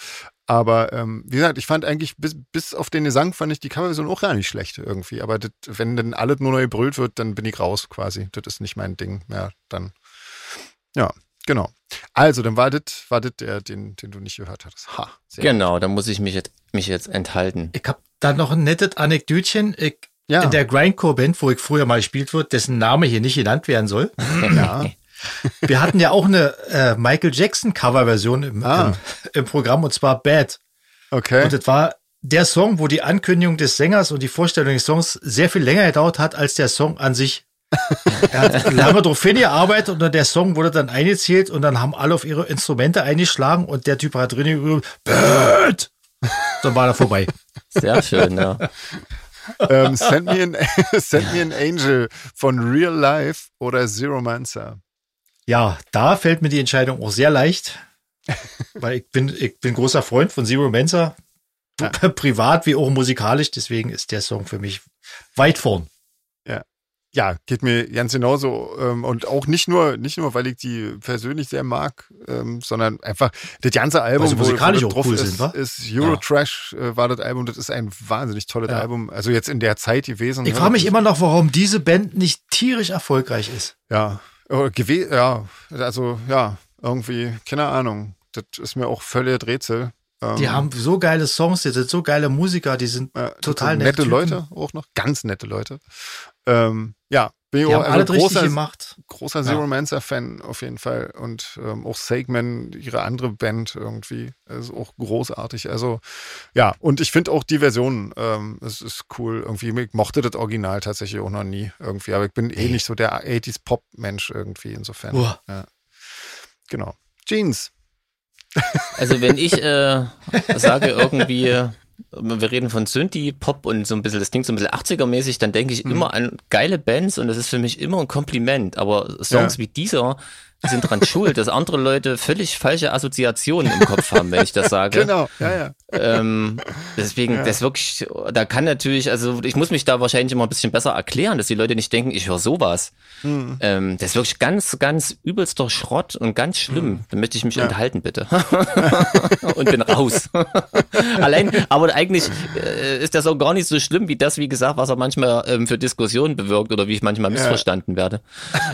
Aber ähm, wie gesagt, ich fand eigentlich, bis, bis auf den Gesang fand ich die Coverversion auch gar nicht schlecht irgendwie. Aber das, wenn dann alles nur neu gebrüllt wird, dann bin ich raus quasi. Das ist nicht mein Ding mehr. Dann, ja, genau. Also, dann war das, war das der, den, den du nicht gehört hattest. Ha, sehr Genau, da muss ich mich jetzt, mich jetzt enthalten. Ich habe da noch ein nettes Anekdötchen. Ich, Ja. In der Grindcore-Band, wo ich früher mal gespielt wird, dessen Name hier nicht genannt werden soll. Ja. Wir hatten ja auch eine äh, Michael Jackson Coverversion im, Ah. im, im Programm und zwar Bad. Okay. Und das war der Song, wo die Ankündigung des Sängers und die Vorstellung des Songs sehr viel länger gedauert hat als der Song an sich. er hat lange drauf hingearbeitet und der Song wurde dann eingezählt und dann haben alle auf ihre Instrumente eingeschlagen und der Typ hat drin gerufen, Bad! Dann war er vorbei. Sehr schön, ja. ähm, send, me an, send me an Angel von Real Life oder Zero Mancer. Ja, da fällt mir die Entscheidung auch sehr leicht, weil ich bin, ich bin großer Freund von Zero Mensa, privat wie auch musikalisch, deswegen ist der Song für mich weit vorn. Ja, geht mir ganz genauso. Ähm, und auch nicht nur, nicht nur, weil ich die persönlich sehr mag, ähm, sondern einfach das ganze Album, sie musikalisch das auch cool ist, sind, wa? ist Eurotrash, äh, war das Album. Das ist ein wahnsinnig tolles Ja. Album. Also jetzt in der Zeit gewesen. Ich ne? frage mich immer noch, warum diese Band nicht tierisch erfolgreich ist. Ja, äh, gewe ja, also ja, irgendwie, keine Ahnung. Das ist mir auch völlig Rätsel. Ähm, Die haben so geile Songs, die sind so geile Musiker, die sind äh, total nette nette. Leute auch noch, ganz nette Leute. Ähm, ja, Bin ich Die auch, haben also alles richtig großer, gemacht. großer Zero Mancer-Fan auf jeden Fall. Und ähm, auch Segman, ihre andere Band irgendwie, ist auch großartig. Also ja, und ich finde auch die Version, ähm, es ist cool. Irgendwie, ich mochte das Original tatsächlich auch noch nie irgendwie. Aber ich bin eh nicht so der 80s-Pop-Mensch irgendwie insofern. Uah. Ja. Genau. Jeans. Also wenn ich äh, sage irgendwie, wir reden von Synthie, Pop und so ein bisschen, das klingt so ein bisschen 80er-mäßig, dann denke ich immer an geile Bands und das ist für mich immer ein Kompliment. Aber Songs Ja. wie dieser sind dran schuld, dass andere Leute völlig falsche Assoziationen im Kopf haben, wenn ich das sage. Genau, ja, ja. Ähm, deswegen, Ja. das wirklich, da kann natürlich, also ich muss mich da wahrscheinlich immer ein bisschen besser erklären, dass die Leute nicht denken, ich höre sowas. Hm. Ähm, das ist wirklich ganz, ganz übelster Schrott und ganz schlimm. Da möchte ich mich Ja. enthalten, bitte. und bin raus. Allein, aber eigentlich äh, ist das auch gar nicht so schlimm wie das, wie gesagt, was er manchmal ähm, für Diskussionen bewirkt oder wie ich manchmal missverstanden werde.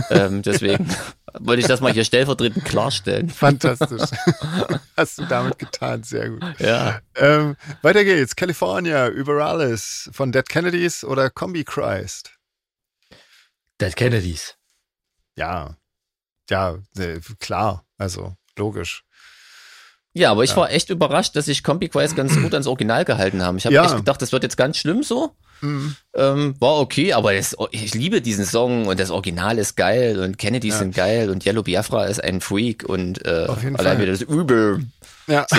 Ähm, deswegen wollte ich das mal hier stellvertretend klarstellen. Fantastisch. Hast du damit getan, sehr gut. Ja. Ähm, weiter geht's. California über alles von Dead Kennedys oder Combi Christ. Dead Kennedys. Ja, ja, äh, klar, also logisch. Ja, aber ich war echt überrascht, dass sich Combi-Quest ganz gut ans Original gehalten haben. Ich habe Ja. echt gedacht, das wird jetzt ganz schlimm so. Mhm. Ähm, war okay, aber das, ich liebe diesen Song und das Original ist geil und Kennedys Ja. sind geil und Yellow Biafra ist ein Freak und äh, allein wieder das Übel Ja.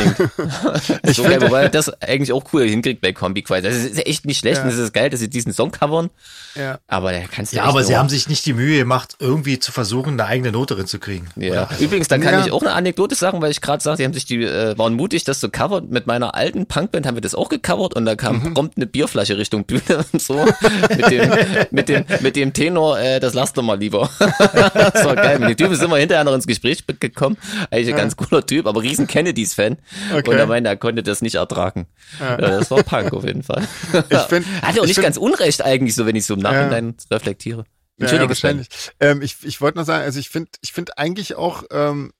Ich so geil, finde- wobei das eigentlich auch cool hinkriegt bei Combi Quest. Das ist echt nicht schlecht Ja. und es ist geil, dass sie diesen Song covern, ja. aber der kannst du Ja, aber sie nur- haben sich nicht die Mühe gemacht, irgendwie zu versuchen, eine eigene Note drin zu kriegen. Ja. Übrigens, dann kann Ja. ich auch eine Anekdote sagen, weil ich gerade sagte, die haben sich die äh, waren mutig, das zu covern. Mit meiner alten Punkband haben wir das auch gecovert und da kam Mhm. prompt eine Bierflasche Richtung Bühne und so mit dem mit dem mit dem Tenor, äh, das lasst doch mal lieber. das war geil. Mit dem Typen sind wir hinterher noch ins Gespräch gekommen. Eigentlich ein ganz cooler Typ, aber riesen Kennedys Fan. Okay. Und er meinte, er konnte das nicht ertragen. Ja. das war Punk auf jeden Fall. Ich find- Hat ja auch ich nicht find- ganz unrecht eigentlich so, wenn ich so im Nachhinein reflektiere. Ja, ja, Entschuldige, wahrscheinlich. Ähm, ich ich wollte nur sagen, also ich finde ich finde eigentlich auch, ähm,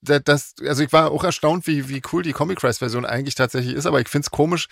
da- das, also ich war auch erstaunt, wie, wie cool die Comic Christ Version eigentlich tatsächlich ist, aber ich finde es komisch,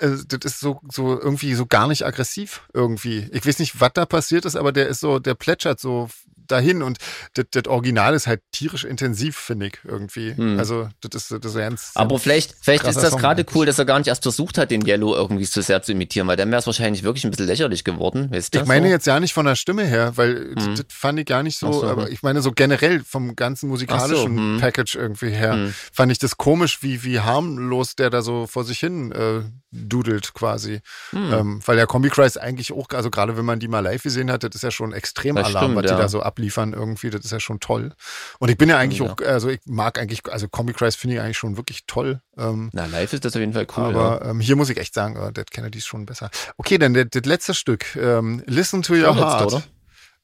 äh, das ist so, so irgendwie so gar nicht aggressiv irgendwie. Ich weiß nicht, was da passiert ist, aber der ist so, der plätschert so dahin und das, Original ist halt tierisch intensiv, finde ich irgendwie. Hm. Also das ist, das ist ganz. Aber vielleicht, vielleicht ist das gerade cool, dass er gar nicht erst versucht hat, den Yellow irgendwie so sehr zu imitieren, weil dann wäre es wahrscheinlich wirklich ein bisschen lächerlich geworden. Weißt du Ich meine so? jetzt ja nicht von der Stimme her, weil das- Hm. das fand ich gar nicht so, so, aber hm. ich meine so generell vom ganzen musikalischen hm. Package irgendwie her, Hm. fand ich das komisch, wie, wie harmlos der da so vor sich hin äh, dudelt quasi. Hm. Ähm, weil der Combi Christ eigentlich auch, also gerade wenn man die mal live gesehen hat, das ist ja schon extrem Das Alarm, stimmt, was die ja. da so abliefern irgendwie, das ist ja schon toll. Und ich bin ja eigentlich Ja. auch, also ich mag eigentlich, also Combi Christ finde ich eigentlich schon wirklich toll. Ähm, Na, live ist das auf jeden Fall cool. aber ähm, hier muss ich echt sagen, oh, Dead Kennedy ist schon besser. Okay, dann das, letzte Stück. Ähm, Listen to Your Vorletzte, Heart. oder?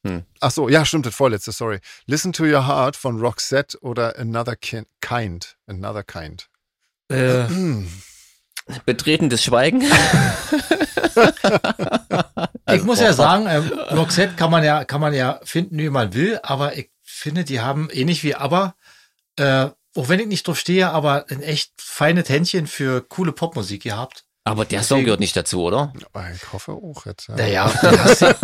Hm. Ach so, ja, stimmt, das vorletzte, sorry. Listen to Your Heart von Roxette oder Another Ki- Kind. Another Kind. ja. Äh, Hm. betretendes Schweigen. Ich muss ja sagen, ähm, Roxette kann man ja, kann man ja finden, wie man will, aber ich finde, die haben ähnlich wie aber, äh, auch wenn ich nicht drauf stehe, aber ein echt feines Händchen für coole Popmusik gehabt. Aber der Song gehört nicht dazu, oder? Ich hoffe auch jetzt. Ja. Naja, den hast, du,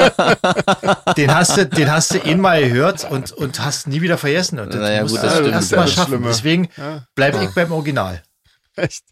den hast du, den hast du einmal gehört und, und hast nie wieder vergessen. Und das Naja, musst gut, du das stimmt, erst ja. mal schaffen. Deswegen Ja, bleibe ich beim Original. echt.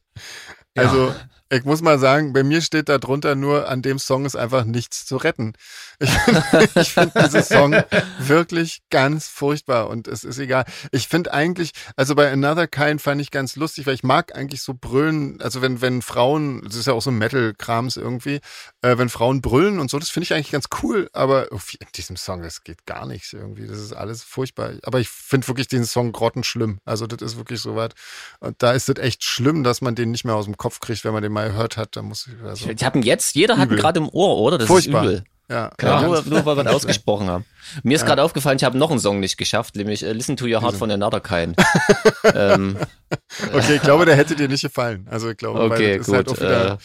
Ja. Also, ich muss mal sagen, bei mir steht da drunter nur, an dem Song ist einfach nichts zu retten. Ich, ich finde diesen Song wirklich ganz furchtbar und es ist egal. Ich finde eigentlich, also bei Another Kind fand ich ganz lustig, weil ich mag eigentlich so brüllen, also wenn, wenn Frauen, das ist ja auch so Metal-Krams irgendwie, äh, wenn Frauen brüllen und so, das finde ich eigentlich ganz cool, aber in diesem Song, das geht gar nichts irgendwie, das ist alles furchtbar. Aber ich finde wirklich diesen Song grottenschlimm. Also das ist wirklich so weit. Und da ist es echt schlimm, dass man den nicht mehr aus dem Kopf kriegt, wenn man den mal gehört hat. Da muss ich, also, Ich habe ihn jetzt, jeder hat ihn Übel. gerade im Ohr, oder? Das Furchtbar. ist übel. Ja, Ja, ja, nur, nur weil wir ihn ganz ausgesprochen haben. Mir ist gerade aufgefallen, ich habe noch einen Song nicht geschafft, nämlich äh, Listen to Your Heart von Another Kind. ähm, Okay, ich glaube, der hätte dir nicht gefallen. Also ich glaube, okay, das ist halt gut. auch wieder äh,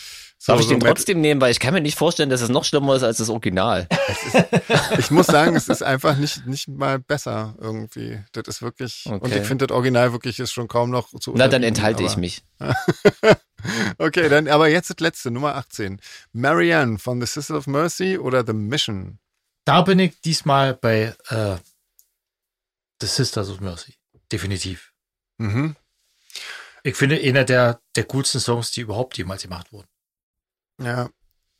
so- darf ich so den trotzdem nehmen, weil ich kann mir nicht vorstellen, dass es noch schlimmer ist als das Original. Ich muss sagen, es ist einfach nicht, nicht mal besser irgendwie. Das ist wirklich, und Okay. ich finde das Original wirklich ist schon kaum noch zu Na, dann enthalte ich aber- mich. Okay, dann, aber jetzt das letzte, Nummer 18. Marianne von The Sisters of Mercy oder The Mission? da bin ich diesmal bei äh, The Sisters of Mercy. Definitiv. Mhm. Ich finde, einer der, der coolsten Songs, die überhaupt jemals gemacht wurden. Ja.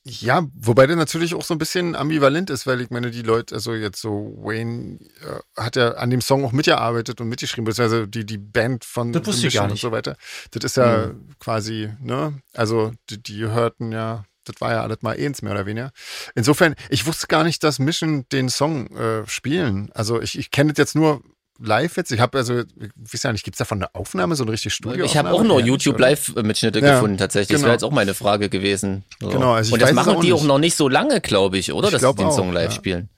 Ja, wobei der natürlich auch so ein bisschen ambivalent ist, weil ich meine, die Leute, also jetzt so Wayne äh, hat ja an dem Song auch mitgearbeitet und mitgeschrieben, beziehungsweise die, die Band von Das wusste ich gar Mission und nicht. so weiter. Das ist ja quasi, ne, also die, die hörten ja, das war ja alles mal eins, mehr oder weniger. Insofern, ich wusste gar nicht, dass Mission den Song äh, spielen. Also ich, ich kenne das jetzt nur live jetzt. Ich habe also, ich weiß ja nicht, gibt es davon eine Aufnahme, so eine richtige Studio? Ich habe auch nur YouTube-Live-Mitschnitte Ja, gefunden, tatsächlich. Das genau. wäre jetzt auch meine Frage gewesen. So. Genau, also ich Und das weiß machen auch die auch noch nicht so lange, glaube ich, oder? Ich Dass sie den auch, Song live ja. spielen.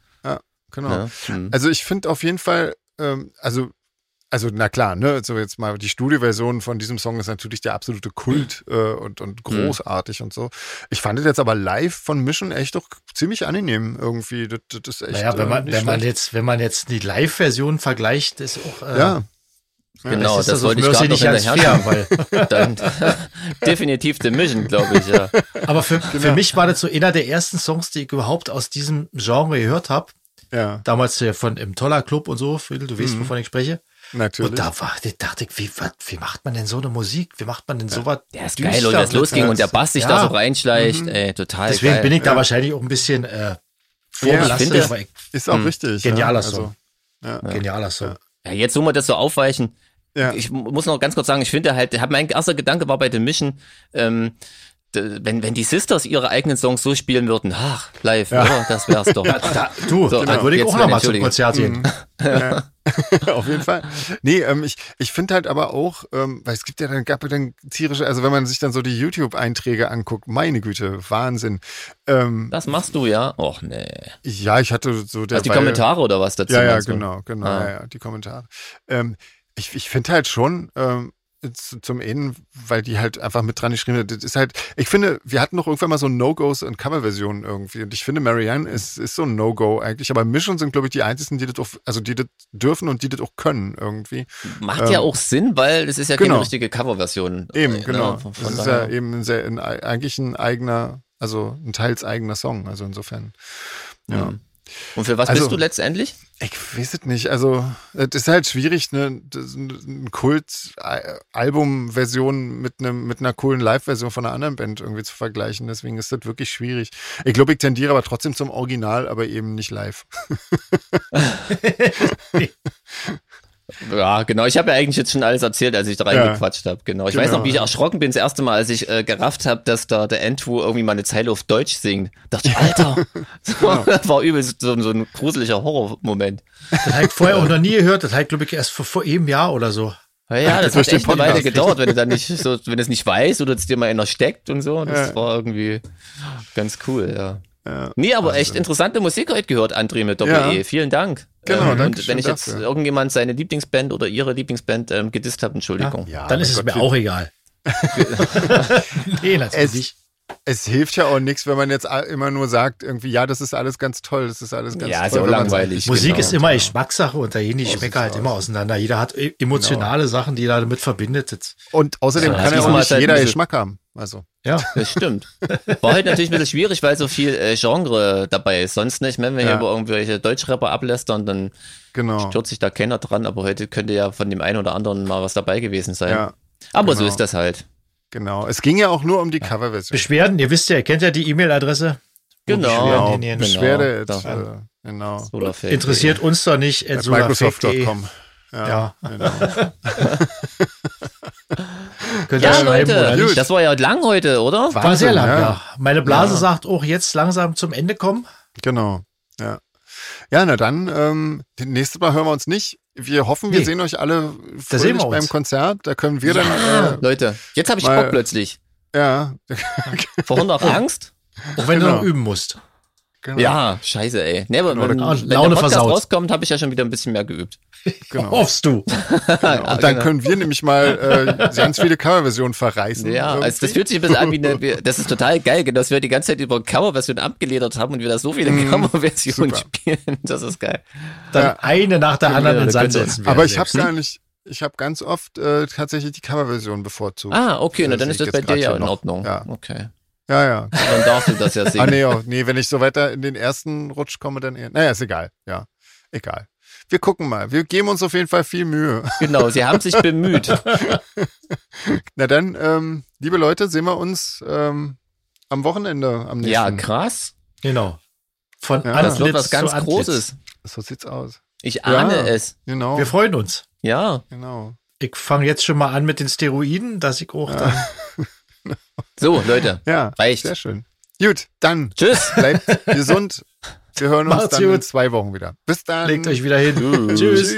Genau. Ne? Hm. Also ich finde auf jeden Fall, ähm, also, also na klar, ne, so jetzt mal die Studioversion von diesem Song ist natürlich der absolute Kult äh, und, Hm. und großartig und so. Ich fand es jetzt aber live von Mission echt doch ziemlich angenehm irgendwie. Das, das ist echt. Naja, wenn äh, man, nicht wenn man jetzt, wenn man jetzt die Live-Version vergleicht, ist auch, äh, Ja, Genau, das of wollte ich gerade noch hinterher fair, weil, Dann definitiv The Mission, glaube ich, ja. aber für, Genau. für mich war das so einer der ersten Songs, die ich überhaupt aus diesem Genre gehört habe. ja, Damals äh, von im Toller Club und so, Friedel, du weißt, wovon ich spreche. Natürlich. Und da war, da dachte ich, wie, wat, wie macht man denn so eine Musik? Wie macht man denn sowas? Der ist geil, und das losging und der Bass sich Ja. da so reinschleicht, ey, total Deswegen geil. bin ich da wahrscheinlich auch ein bisschen äh, vorbelastet, aber ich, ist auch Hm. richtig. Genialer ja, Song. Also, genialer Song. Ja, jetzt, wo wir das so aufweichen, ja. ich mu- muss noch ganz kurz sagen, ich finde halt, hab mein erster Gedanke war bei The Mission, ähm, wenn, wenn die Sisters ihre eigenen Songs so spielen würden, ach, live, oder? Das wär's doch. Da, du, So, da würde ich jetzt auch werden- noch mal zum. Konzert gehen. Auf jeden Fall. Nee, ähm, ich, ich finde halt aber auch, ähm, weil es gibt ja dann, gab ja dann tierische, also wenn man sich dann so die YouTube-Einträge anguckt, meine Güte, Wahnsinn. Ähm, Das machst du, ja? Och, nee. ja, ich hatte so der Also die Kommentare oder was dazu? Ja, ja, genau, genau, Ah. ja, ja, die Kommentare. Ähm, ich ich finde halt schon, ähm, zum einen, weil die halt einfach mit dran geschrieben hat, das ist halt, ich finde, wir hatten doch irgendwann mal so No-Gos und Coverversionen irgendwie und ich finde, Marianne ist, ist so ein No-Go eigentlich, aber Mission sind, glaube ich, die einzigen, die das auch, also die das dürfen und die das auch können irgendwie. Macht ja Ähm, auch Sinn, weil es ist ja genau. keine richtige Coverversion. Eben, Äh, ne? genau. Von, Das ist ja eben ein sehr, ein, eigentlich ein eigener, also ein teils eigener Song, also insofern. Ja. Mhm. Und für was Also- bist du letztendlich? Ich weiß es nicht. Also, es ist halt schwierig, ne, das- ein Kult-Album-Version mit, einem, mit einer coolen Live-Version von einer anderen Band irgendwie zu vergleichen. Deswegen ist das wirklich schwierig. Ich glaube, ich tendiere aber trotzdem zum Original, aber eben nicht live. Ja, genau. Ich habe ja eigentlich jetzt schon alles erzählt, als ich da reingequatscht habe. Genau. Ich weiß Genau. noch, wie ich erschrocken bin das erste Mal, als ich äh, gerafft habe, dass da der Andrew irgendwie mal eine Zeile auf Deutsch singt. Dachte ich, Alter, so, Genau. das war übelst so, so ein gruseliger Horrormoment. Das habe ich vorher auch noch nie gehört. Das habe ich, glaube ich, erst vor, vor einem Jahr oder so. Ja, ja, das Durch hat echt eine Weile gedauert, wenn du dann nicht so, wenn du es nicht weißt oder es dir mal einer steckt und so. Das Ja. war irgendwie ganz cool, ja. Ja. Nee, aber echt interessante Musik heute gehört, André mit Doppel-E. Ja. Vielen Dank. Genau, ähm, danke Und wenn ich jetzt dafür. irgendjemand seine Lieblingsband oder ihre Lieblingsband ähm, gedisst habe, Entschuldigung. Ja, Dann mein ist es Gott, mir auch egal. nee, natürlich. Es hilft ja auch nichts, wenn man jetzt immer nur sagt, irgendwie, ja, das ist alles ganz toll, das ist alles ganz Ja, toll. ist ja auch langweilig. Musik genau. ist immer Geschmackssache und da gehen die sieht's halt aus. immer auseinander. Jeder hat e- emotionale Sachen, die er damit verbindet. Und außerdem Ja, kann ja auch nicht halt jeder Geschmack haben. Also, Ja, Das stimmt. War halt natürlich ein bisschen schwierig, weil so viel äh, Genre dabei ist. Sonst nicht, wenn wir Ja. hier über irgendwelche Deutschrapper ablästern, dann genau. stört sich da keiner dran. Aber heute könnte ja von dem einen oder anderen mal was dabei gewesen sein. Ja, aber so genau. ist das halt. Genau. Es ging ja auch nur um die Coverversion. Beschwerden, ihr wisst ja, ihr kennt ja die E-Mail-Adresse. Genau. Genau. Beschwerde, da. äh, genau. Solarfake. Interessiert uns doch nicht. solarfake.de. Microsoft.com. Ja, Ja. Genau. Könnt ihr Ja, schreiben oder Leute, nicht. das war ja lang heute, oder? War sehr Wahnsinn, lang, ja. ja. Meine Blase sagt auch jetzt langsam zum Ende kommen. Genau. Ja. Ja, na dann, ähm, das nächste Mal hören wir uns nicht. Wir hoffen, wir Nee. sehen euch alle sehen fröhlich wir uns. beim Konzert. Da können wir Ja, dann, Leute, jetzt habe ich mal- Bock plötzlich. äh, ja, Vorhin noch Angst? Auch wenn du Genau. noch üben musst. Genau. Ja, scheiße, ey. Nee, aber Genau, wenn, da- wenn der Laune Podcast versaut. rauskommt, habe ich ja schon wieder ein bisschen mehr geübt. genau. Hoffst du. Ah, Und dann genau. können wir nämlich mal äh, ganz viele Coverversionen verreißen. Ja, also das fühlt sich ein bisschen an wie eine, das ist total geil, dass wir die ganze Zeit über Coverversion abgeledert haben und wir da so viele Coverversionen super. spieren. Das ist geil. Dann Ja. eine nach der anderen Ja, in Sand setzen. Aber ich habe selbst. gar nicht, ich habe ganz oft äh, tatsächlich die Coverversion bevorzugt. Ah, okay, na dann ist das bei dir ja in. Ordnung. Ja. Okay. Ja, ja. Dann darfst du das ja Ah, singen. nee, oh, nee, wenn ich so weiter in den ersten Rutsch komme, dann eher. Naja, ist egal. Ja, egal. Wir gucken mal. Wir geben uns auf jeden Fall viel Mühe. Genau, sie haben sich bemüht. Na dann, ähm, liebe Leute, sehen wir uns ähm, am Wochenende am nächsten. Ja, krass. Genau. Von Ja, Antlitz Das wird was ganz. Großes. So sieht's aus. Ich ahne Ja. es. Genau. Wir freuen uns. Ja. genau. Ich fange jetzt schon mal an mit den Steroiden, dass ich auch dann. So, Leute. Ja, Reicht. sehr schön. Gut, dann Tschüss. bleibt gesund. Wir hören uns Macht's dann in gut. zwei Wochen wieder. Bis dann. Legt euch wieder hin. Tschüss. Tschüss.